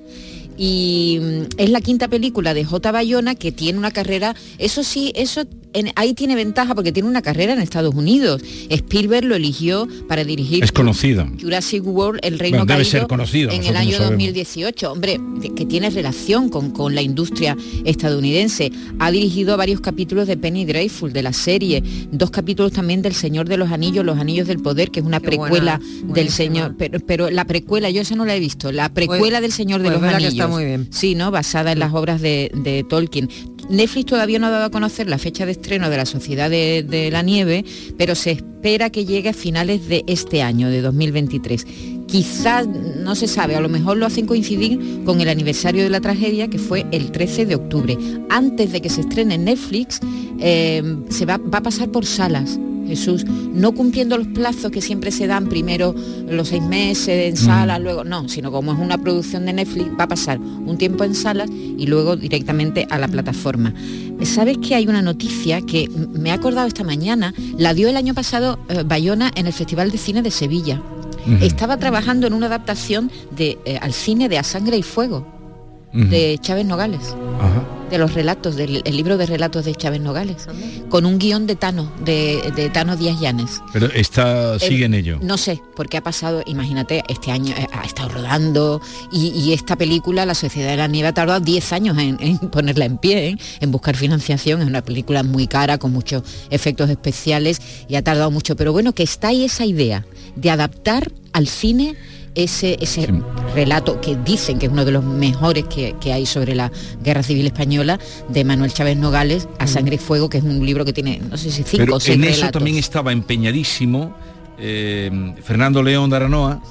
Y mm, es la quinta película de J. Bayona que tiene una carrera, eso sí, eso en- ahí tiene ventaja porque tiene una carrera en Estados Unidos. Spielberg lo eligió para dirigir Es conocido. Jurassic World, El Reino Bueno, debe Caído, ser conocido, en el año no sabemos. 2018. Hombre, que tiene relación con, con la industria estadounidense. Ha dirigido varios capítulos de Penny Dreadful, de la serie, dos capítulos también del Señor de los Anillos, Los Anillos del Poder, que es una Qué buena, precuela del. Señor, pero, pero la precuela, yo esa no la he visto, la precuela Pues- del Señor de pues los que Anillos. está muy bien. Sí, ¿no? Basada en las obras de, de Tolkien. Netflix todavía no ha dado a conocer la fecha de estreno de la Sociedad de, de la Nieve, pero se espera que llegue a finales de este año, de 2023. Quizás, no se sabe, a lo mejor lo hacen coincidir con el aniversario de la tragedia, que fue el 13 de octubre. Antes de que se estrene en Netflix, eh, se va, va a pasar por salas. Jesús, no cumpliendo los plazos que siempre se dan, primero los seis meses en sala, luego no, sino como es una producción de Netflix, va a pasar un tiempo en salas y luego directamente a la plataforma. ¿Sabes que hay una noticia que me he acordado esta mañana? La dio el año pasado eh, Bayona en el Festival de Cine de Sevilla. Estaba trabajando en una adaptación de, eh, al cine de A Sangre y Fuego, de Chávez Nogales de los relatos, del el libro de relatos de Chávez Nogales, con un guion de Tano, de, de Tano Díaz Llanes. Pero está, sigue Eh, en ello. No sé, porque ha pasado, imagínate, este año eh, ha estado rodando y, y esta película, La Sociedad de la Nieve, ha tardado 10 años en, en ponerla en pie, ¿eh? en buscar financiación. Es una película muy cara, con muchos efectos especiales y ha tardado mucho. Pero bueno, que está ahí esa idea de adaptar al cine ese, ese relato que dicen que es uno de los mejores que, que hay sobre la Guerra Civil Española de Manuel Chávez Nogales, A Sangre y Fuego, que es un libro que tiene, no sé si cinco Pero o seis en eso relatos. también estaba empeñadísimo eh, Fernando León de Aranoa,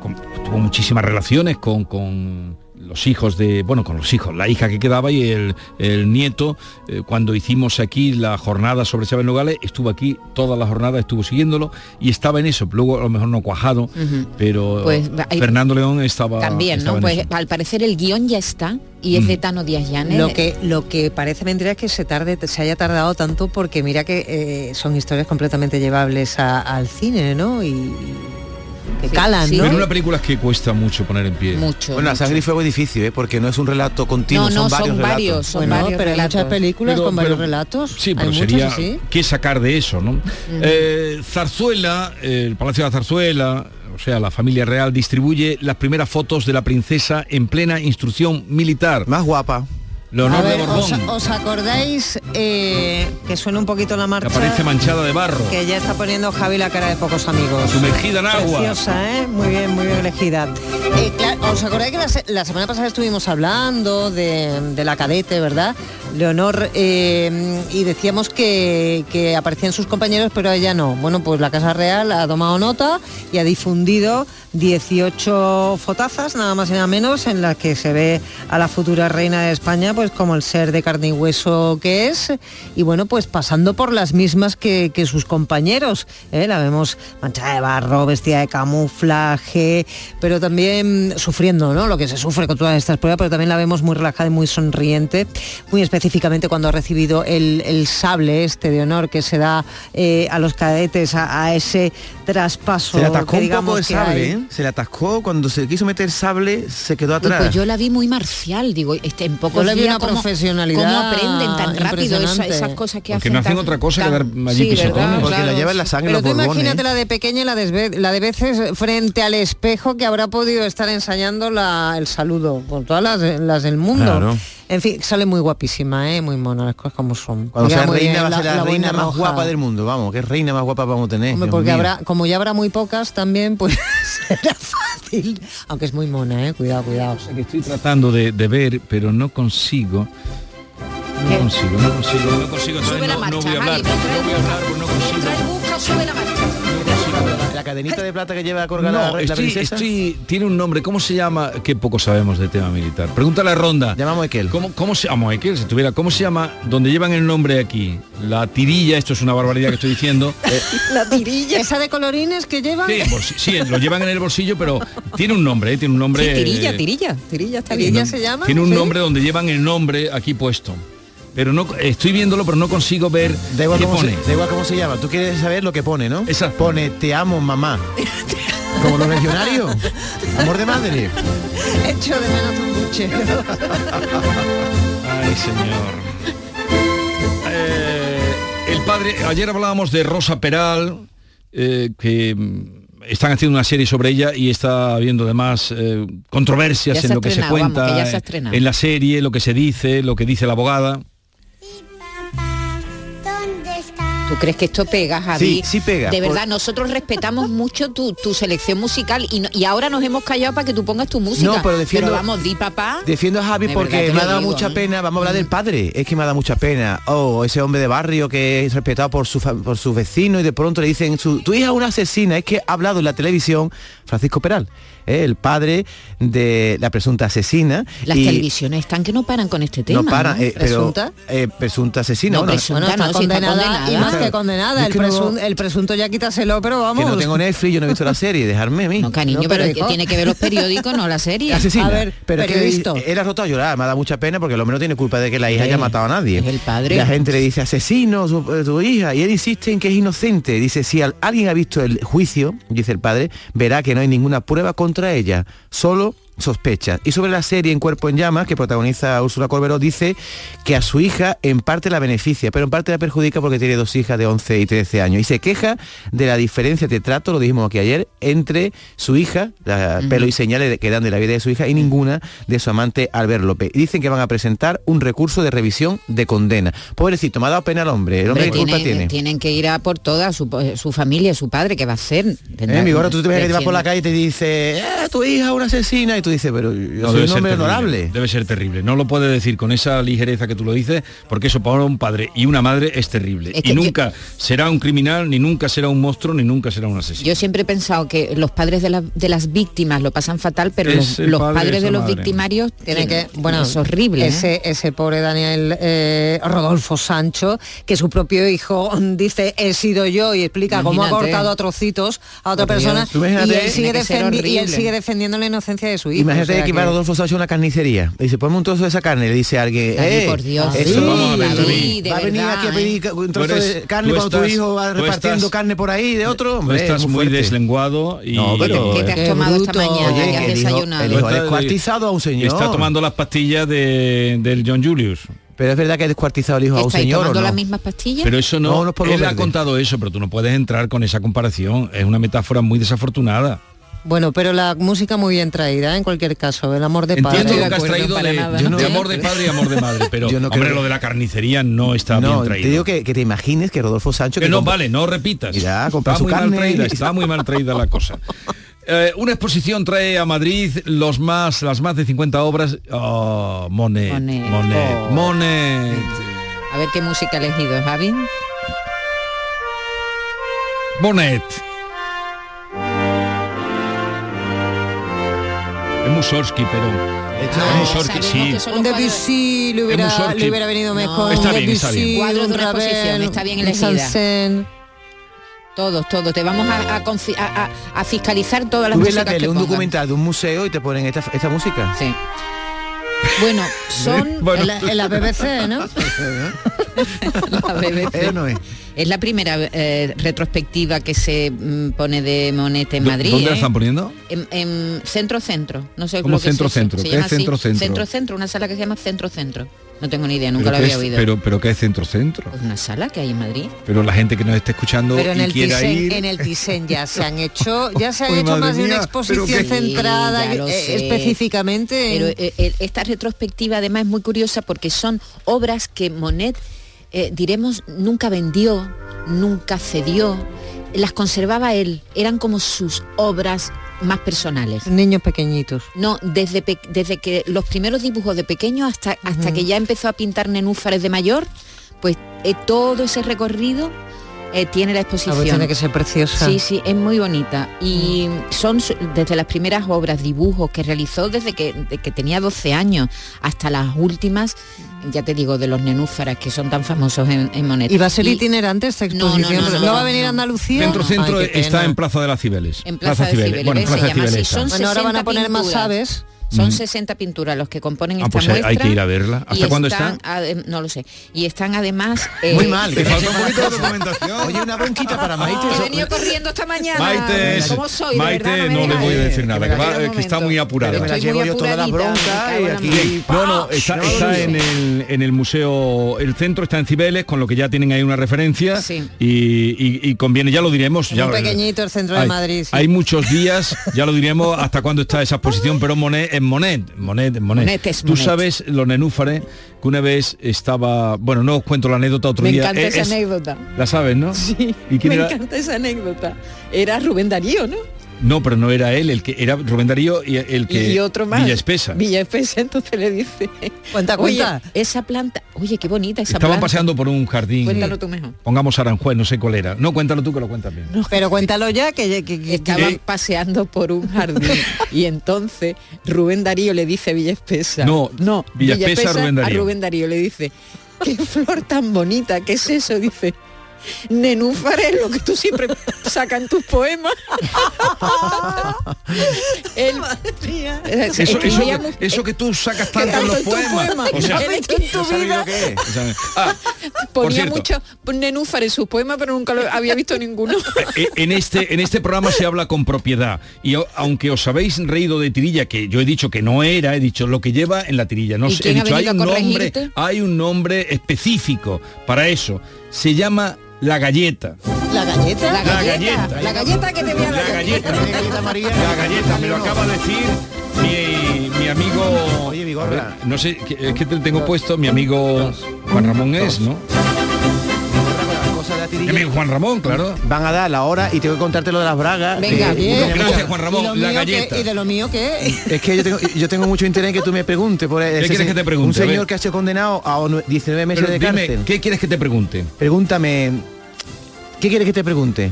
con- tuvo muchísimas relaciones con, con los hijos de, bueno, con los hijos, la hija que quedaba y el, el nieto, eh, cuando hicimos aquí la jornada sobre Chávez Nogales, estuvo aquí toda la jornada, estuvo siguiéndolo y estaba en eso, luego a lo mejor no cuajado, pero Pues, hay- Fernando León estaba También, estaba ¿no? en Pues eso. al parecer el guion ya está y es de Tano Díaz Llanes. Lo que, lo que parece mentira es que se tarde, se haya tardado tanto porque mira que eh, son historias completamente llevables a- al cine, ¿no? Y que calan, ¿no? Pero una película es que cuesta mucho poner en pie. Mucho. Bueno, a sangre y fuego es difícil, ¿eh? porque no es un relato continuo, No, no, son varios son relatos. varios, son Bueno, varios pero hay muchas películas Pero- con varios pero- relatos. Sí, pero sería qué sacar de eso, ¿no? Eh, Zarzuela, eh, el Palacio de la Zarzuela, o sea, la familia real distribuye las primeras fotos de la princesa en plena instrucción militar. Más guapa. Leonor A de ver, ¿os, Borbón, os acordáis que suena un poquito la que marcha? aparece manchada de barro. Que ya está poniendo Javi la cara de pocos amigos. Sumergida en agua. Preciosa, ¿eh? Muy bien, muy bien elegida. Eh, claro, ¿Os acordáis que la, se- la semana pasada estuvimos hablando de, de la cadete, verdad? Leonor, eh, y decíamos que, que aparecían sus compañeros, pero ella no. Bueno, pues la Casa Real ha tomado nota y ha difundido 18 fotazas, nada más y nada menos, en las que se ve a la futura reina de España, pues como el ser de carne y hueso que es, y bueno, pues pasando por las mismas que, que sus compañeros. ¿eh? La vemos manchada de barro, vestida de camuflaje, pero también sufriendo, ¿no? Lo que se sufre con todas estas pruebas, pero también la vemos muy relajada y muy sonriente, muy específicamente cuando ha recibido el, el sable este de honor que se da eh, a los cadetes, a, a ese traspaso. Se le atascó que un digamos poco el que sable. ¿eh? Se le atascó cuando se quiso meter sable, se quedó Uy, atrás. pues yo la vi muy marcial, digo, este, en pocos Yo días una cómo- profesionalidad cómo aprenden tan rápido esa- esas cosas que Porque hacen no hacen tan- otra cosa que dar allí sí, pisotones. ¿verdad? Porque la Claro, lleva en la sangre Pero los tú borbones. imagínate la de pequeña y la de, la de veces frente al espejo que habrá podido estar ensayando la- el saludo con todas las, las del mundo. Claro. En fin, sale muy guapísima, ¿eh? muy mona, las cosas como son. Cuando sea muy reina bien va a ser la, la reina más roja. guapa del mundo, vamos, qué reina más guapa vamos a tener. Hombre, porque mío. habrá, como ya habrá muy pocas también, pues será fácil. Aunque es muy mona, ¿eh? Cuidado, cuidado. que estoy tratando de, de ver, pero no consigo. No consigo, no consigo, no consigo. entonces no, voy a hablar, no voy a hablar, no consigo. Cadenita de plata que lleva colgada No, la, la estoy, princesa. estoy- tiene un nombre, ¿cómo se llama? Qué poco sabemos de tema militar. Pregúntale a Ronda. Llamamos Ekel. ¿Cómo, cómo se llama Ekel? Si tuviera, ¿cómo se llama? Donde llevan el nombre aquí. La tirilla, esto es una barbaridad que estoy diciendo. Eh, La tirilla. Esa de colorines que llevan. sí, sí, lo llevan en el bolsillo, pero tiene un nombre, eh, tiene un nombre. Sí, tirilla, eh, tirilla, tirilla ¿Tirilla se llama? Tiene un ¿Sí? nombre donde llevan el nombre aquí puesto. Pero no estoy viéndolo, pero no consigo ver Da igual, qué cómo se, da igual cómo se llama. Tú quieres saber lo que pone, ¿no? Exacto. Pone te amo mamá. Como los legionarios. Amor de madre. Echo de menos tu buche. Ay, señor. Eh, el padre, ayer hablábamos de Rosa Peral, eh, que mm, están haciendo una serie sobre ella y está habiendo además eh, controversias en lo que se estrenado, vamos, cuenta que ya se en la serie, lo que se dice, lo que dice la abogada. ¿Tú crees que esto pega, Javi? Sí, sí pega. De Por- verdad, nosotros respetamos mucho tu, tu selección musical y, no- y ahora nos hemos callado para que tú pongas tu música. No, pero defiendo- vamos, di papá. Defiendo a Javi De porque me ha dado digo, mucha ¿eh? pena. Vamos a hablar del padre. Es que me ha dado mucha pena. Oh, ese hombre de barrio que es respetado por su por sus vecinos y de pronto le dicen su, tu hija es una asesina. Es que ha hablado en la televisión Francisco Peral, ¿eh? el padre de la presunta asesina. Las y televisiones están que no paran con este tema. no para, ¿no? eh, eh, presunta asesina. No, bueno, presunta. Bueno, está no, está condenada, condenada. y más que condenada. El, es que no- presun- el presunto ya quítaselo, pero vamos. que no tengo Netflix, yo no he visto la serie, dejarme a mí. No, cariño, No, pero, pero, que tiene que ver los periódicos, no la serie. Asesina. A ver, pero es que periodista. él ha roto a llorar, me ha dado mucha pena porque el hombre no tiene culpa de que la hija haya matado a nadie. es el padre. La gente le dice asesino su- eh, tu, hija y él insiste en que es inocente. Dice si al- alguien ha visto el juicio, dice el padre, verá que no hay ninguna prueba contra ella, solo sospechas. Y sobre la serie En Cuerpo en Llamas, que protagoniza Úrsula Corberó, dice que a su hija en parte la beneficia, pero en parte la perjudica porque tiene dos hijas de 11 y 13 años. Y se queja de la diferencia de trato, lo dijimos aquí ayer, entre su hija, la pelo y señales que dan de la vida de su hija, y ninguna de su amante Albert López. Y dicen que van a presentar un recurso de revisión de condena. Pobrecito, me ha dado pena al hombre. El hombre, Hombre, ¿qué culpa tiene? tienen que ir a por toda su, su familia, su padre, que va a ser. Eh, mi tú te ves que te vas por la calle y te dice, "Eh, tu hija es una asesina, y tú dices, pero yo soy debe un ser hombre terrible, honorable. Debe ser terrible. No lo puede decir con esa ligereza que tú lo dices, porque eso para un padre y una madre es terrible. Es que y yo- nunca será un criminal, ni nunca será un monstruo, ni nunca será un asesino. Yo siempre he pensado que los padres de, la- de las víctimas lo pasan fatal, pero los, el los padre, padres de los madre. victimarios Tiene que, bueno, es horrible. ¿eh? Ese, ese pobre Daniel eh, Rodolfo Sancho, que su propio hijo dice he sido yo y explica cómo ha cortado a trocitos a otra persona y él, sigue defendi- y él sigue defendiendo la inocencia de su hijo. Imagínate o sea que va Rodolfo una carnicería. Le dice, ponme un trozo de esa carne. Le dice a alguien, eh, por Dios. eso- David, Vamos a ver, David, va a venir verdad, aquí a ¿eh? pedir ca- un trozo eres- de carne cuando tu estás- hijo va repartiendo estás- carne por ahí de otro. Tú Hombre, estás muy deslenguado y No, pero- ¿Qué te has Qué tomado esta bruto. mañana? Oye, ¿Qué has el hijo- desayunado? el hijo descuartizado a un señor. Está tomando las pastillas de, del John Julius. Pero es verdad que ha descuartizado el hijo a un ¿Estáis señor. ¿o tomando no? las mismas pastillas? Pero eso no, No, unos polvos él ha contado eso, pero tú no puedes entrar con esa comparación. Es una metáfora muy desafortunada. Bueno, pero la música muy bien traída, ¿eh? en cualquier caso, el amor de padre. Entiendo lo que has traído de, nada. de Yo no- amor de padre y amor de madre, pero Yo no hombre, creo- lo de la carnicería no está No, bien te traído. digo que, que te imagines que Rodolfo Sancho... que no vale, no repitas. Compra está su muy carne mal traída, está muy mal traída la cosa. Eh, una exposición trae a Madrid los más, las más de 50 obras. Oh, Monet, Monet. Monet, Oh. Monet. A ver qué música ha elegido, Javi. Monet. Mussorgsky, pero... Esto- Mussorgsky, sí. Un Debussy le hubiera, le hubiera venido mejor. Está un bien, está bien. Cuadros de un una exposición, está bien elegida. Sansen. Todos, todos. Te vamos a, a a- a- fiscalizar todas las Tú ves en la músicas tele que un pongan. documental de un museo y te ponen esta, esta música. Sí. Bueno, son Bueno, En la, en la BBC, ¿no? la BBC. ¿Eh no es? Es la primera eh, retrospectiva que se mm, pone de Monet en ¿Dó- Madrid. ¿Dónde la ¿eh? están poniendo? En, en centro centro, no sé ¿Cómo lo que centro, centro? Se ¿Qué llama es así. centro, centro? Centro centro, una sala que se llama centro centro. No tengo ni idea, nunca lo había es- oído. Pero, pero ¿qué es centro-centro? Pues una sala que hay en Madrid. Pero la gente que nos esté escuchando Pero en y el quiera Thyssen, ir... en el Thyssen ya se han hecho, ya se ha Uy, hecho más de una exposición centrada Sí, eh, específicamente. en- Pero eh, eh, esta retrospectiva además es muy curiosa porque son obras que Monet, eh, diremos, nunca vendió, nunca cedió, las conservaba él, eran como sus obras más personales. Niños pequeñitos. No, desde, pe- desde que los primeros dibujos de pequeño hasta, hasta que ya empezó a pintar nenúfares de mayor, pues eh, todo ese recorrido eh, tiene la exposición. tiene que ser preciosa. Sí, sí, es muy bonita. Y son su- desde las primeras obras, dibujos que realizó desde que, de que tenía 12 años hasta las últimas, ya te digo, de los nenúfares que son tan famosos en, en Monet. ¿Y va a ser Y- itinerante esta No, no, exposición? no, ¿No, no, no, va a venir a Andalucía? Centro Centro Ay, está en Plaza de las Cibeles. En Plaza, de Cibeles, Bueno, en se Plaza de. Cibeles. Bueno, ahora van a 60 poner más aves. Son Mm. 60 pinturas los que componen Ah, esta pues hay- hay muestra. que ir a verla. ¿Hasta cuándo están está? no lo sé. Y están además... Muy eh, mal, Te que falta un poquito de documentación. Oye, una bronquita para Maite. He venido corriendo esta mañana. Maite, es- ¿Cómo soy? Maite verdad, no, le voy a decir nada, que, va- un que está muy apurada. Me la llevo muy yo toda la bronca y aquí... No, no, está, No, está no, en, el, en el museo, el centro está en Cibeles, con lo que ya tienen ahí una referencia Sí. y, y- y conviene, ya lo diremos. Es ya, muy pequeñito el centro hay, de Madrid. sí. Hay muchos días, ya lo diremos hasta cuándo está esa exposición, pero Monet en Monet, Monet, en Monet. Monet es Tú Monet. sabes, los nenúfares, que una vez estaba, bueno, no os cuento la anécdota otro Me día. encanta eh, esa es- anécdota. La sabes, ¿no? Sí, ¿Y me era? encanta esa anécdota. Era Rubén Darío, ¿no? No, pero no era él, el que era Rubén Darío y el que y otro más. Villa Espesa. Villa Espesa, entonces le dice. Cuenta, Oye, cuenta. esa planta, oye, qué bonita esa Estaban planta. paseando por un jardín. Cuéntalo tú mejor. Pongamos Aranjuez, no sé cuál era. No, cuéntalo tú que lo cuentas bien. Pero cuéntalo ya, que, que- que- Estaban ¿Qué? paseando por un jardín y entonces Rubén Darío le dice a Villa Espesa. No, no, Villa Espesa a Rubén Darío. a Rubén Darío le dice, qué flor tan bonita, ¿qué es eso? Dice, nenúfares, lo que tú siempre sacas en tus poemas. Eh, Eso, que, mu- eso que tú sacas tanto en los en poemas. poemas. O sea, Él escribía ¿No sabéis lo que es? o sea, ah, ponía mucho nenúfares en sus poemas, pero nunca lo había visto ninguno. eh, en este, en este programa se habla con propiedad. Y aunque os habéis reído de tirilla, que yo he dicho que no era, he dicho lo que lleva en la tirilla. No ¿Y sé, he dicho, un nombre, hay un nombre específico para eso. Se llama la galleta. ¿La galleta? La La galleta, la galleta que te voy a La dar. galleta. ¿Tiene galleta María? La galleta, me lo acaba de decir mi, mi amigo. Oye, ver, no sé, que- es que te tengo puesto, mi amigo Juan Ramón es, ¿no? Amigo Juan Ramón, claro. Van a dar la hora y tengo que contarte lo de las bragas. Venga, bien. Gracias, Juan ¿Y Ramón. La qué? galleta. ¿Y de lo mío qué? Es que yo tengo, yo tengo mucho interés en que tú me preguntes por ese quieres que te pregunte? Un señor que ha sido condenado a onu- 19 meses Pero de dime, cárcel. ¿qué quieres que te pregunte? Pregúntame. ¿Qué quieres que te pregunte?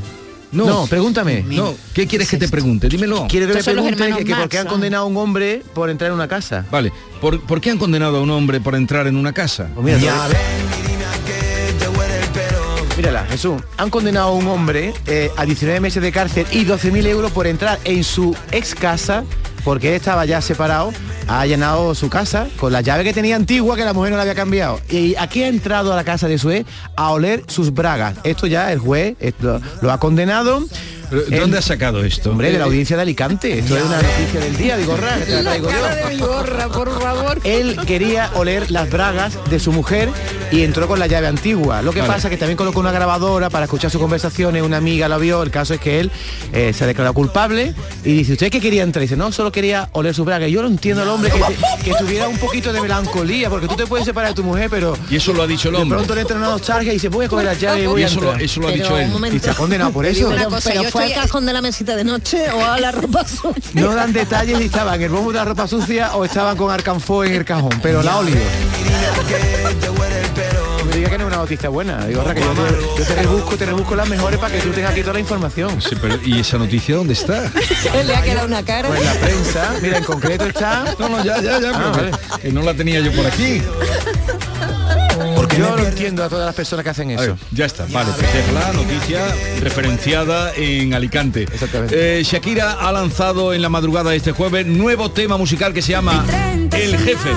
No, pregúntame. No, ¿qué quieres que te pregunte? Dímelo. Quiero que me Estos son los pregunte hermanos que, que por qué han condenado a un hombre por entrar en una casa. Vale, ¿por, por qué han condenado a un hombre por entrar en una casa? Pues mira, Mírala, Jesús. Han condenado a un hombre eh, a 19 meses de cárcel y 12.000 euros por entrar en su ex casa porque estaba ya separado, ha allanado su casa con la llave que tenía antigua que la mujer no la había cambiado. Y aquí ha entrado a la casa de su ex a oler sus bragas. Esto ya el juez lo ha condenado. ¿De El- dónde has sacado esto? Hombre, de la audiencia de Alicante. Esto es una noticia del día, digo, Ra, que te la traigo yo. de gorra, por favor. Él quería oler las bragas de su mujer y entró con la llave antigua. Lo que Vale. pasa es que también colocó una grabadora para escuchar sus conversaciones, una amiga la vio, el caso es que él eh, se ha declarado culpable y dice, ¿usted qué quería entrar? Y dice, no, solo quería oler su braga. Y yo lo entiendo al hombre que, que tuviera un poquito de melancolía, porque tú te puedes separar de tu mujer, pero Y eso lo ha dicho el de hombre. pronto le entra una nostalgia y voy a coger la llave y voy Y a eso lo, eso lo ha Pero, dicho él. Y se ha condenado por eso. Pero, cosa, pero yo fue al cajón de la mesita de noche o a la ropa sucia. No dan detalles si estaban en el bombo de la ropa sucia o estaban con Arcanfo en el cajón, pero la. No me diga que no es una noticia buena. Digo, Ra, que yo te, yo te rebusco, te rebusco las mejores para que tú tengas aquí toda la información. Sí, pero, ¿Y esa noticia dónde está? Le ha quedado una cara. Pues la prensa, mira, en concreto está. No, no, ya, ya, ya, Ah, pero que- que no la tenía yo por aquí. Yo lo entiendo a todas las personas que hacen eso. ver, ya está, vale, pues es la noticia referenciada en Alicante. Exactamente. Eh, Shakira ha lanzado en la madrugada de este jueves nuevo tema musical que se llama El Jefe.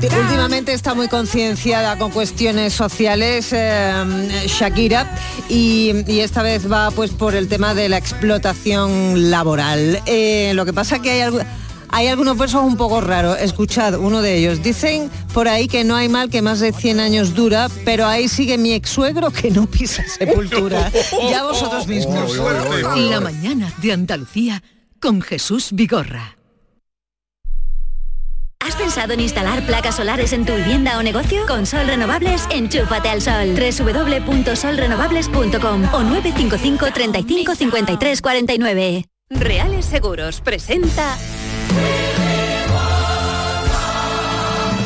Últimamente está muy concienciada con cuestiones sociales eh, Shakira y, y esta vez va pues por el tema de la explotación laboral. Eh, lo que pasa que hay algo... Hay algunos versos un poco raros. Escuchad uno de ellos. Dicen por ahí que no hay mal que más de 100 años dura, pero ahí sigue mi ex suegro que no pisa sepultura. Ya vosotros mismos. La mañana de Andalucía con Jesús Vigorra. ¿Has pensado en instalar placas solares en tu vivienda o negocio? Con Sol Renovables, enchúfate al sol. www.solrenovables.com o 955 35 53 49. Reales Seguros presenta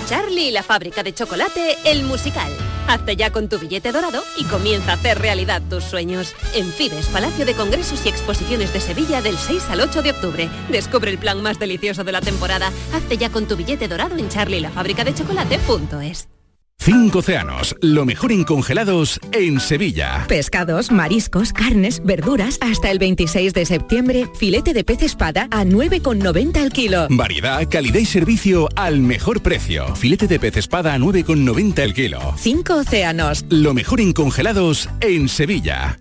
Charlie y la fábrica de chocolate, el musical. Hazte ya con tu billete dorado y comienza a hacer realidad tus sueños. En Fides, Palacio de Congresos y Exposiciones de Sevilla del 6 al 8 de octubre. Descubre el plan más delicioso de la temporada. Hazte ya con tu billete dorado en charlielafabricadechocolate.es. Cinco océanos, lo mejor en congelados en Sevilla. Pescados, mariscos, carnes, verduras, hasta el 26 de septiembre, filete de pez espada a 9,90 el kilo. Variedad, calidad y servicio al mejor precio. Filete de pez espada a 9,90 el kilo. Cinco océanos. Lo mejor en congelados en Sevilla.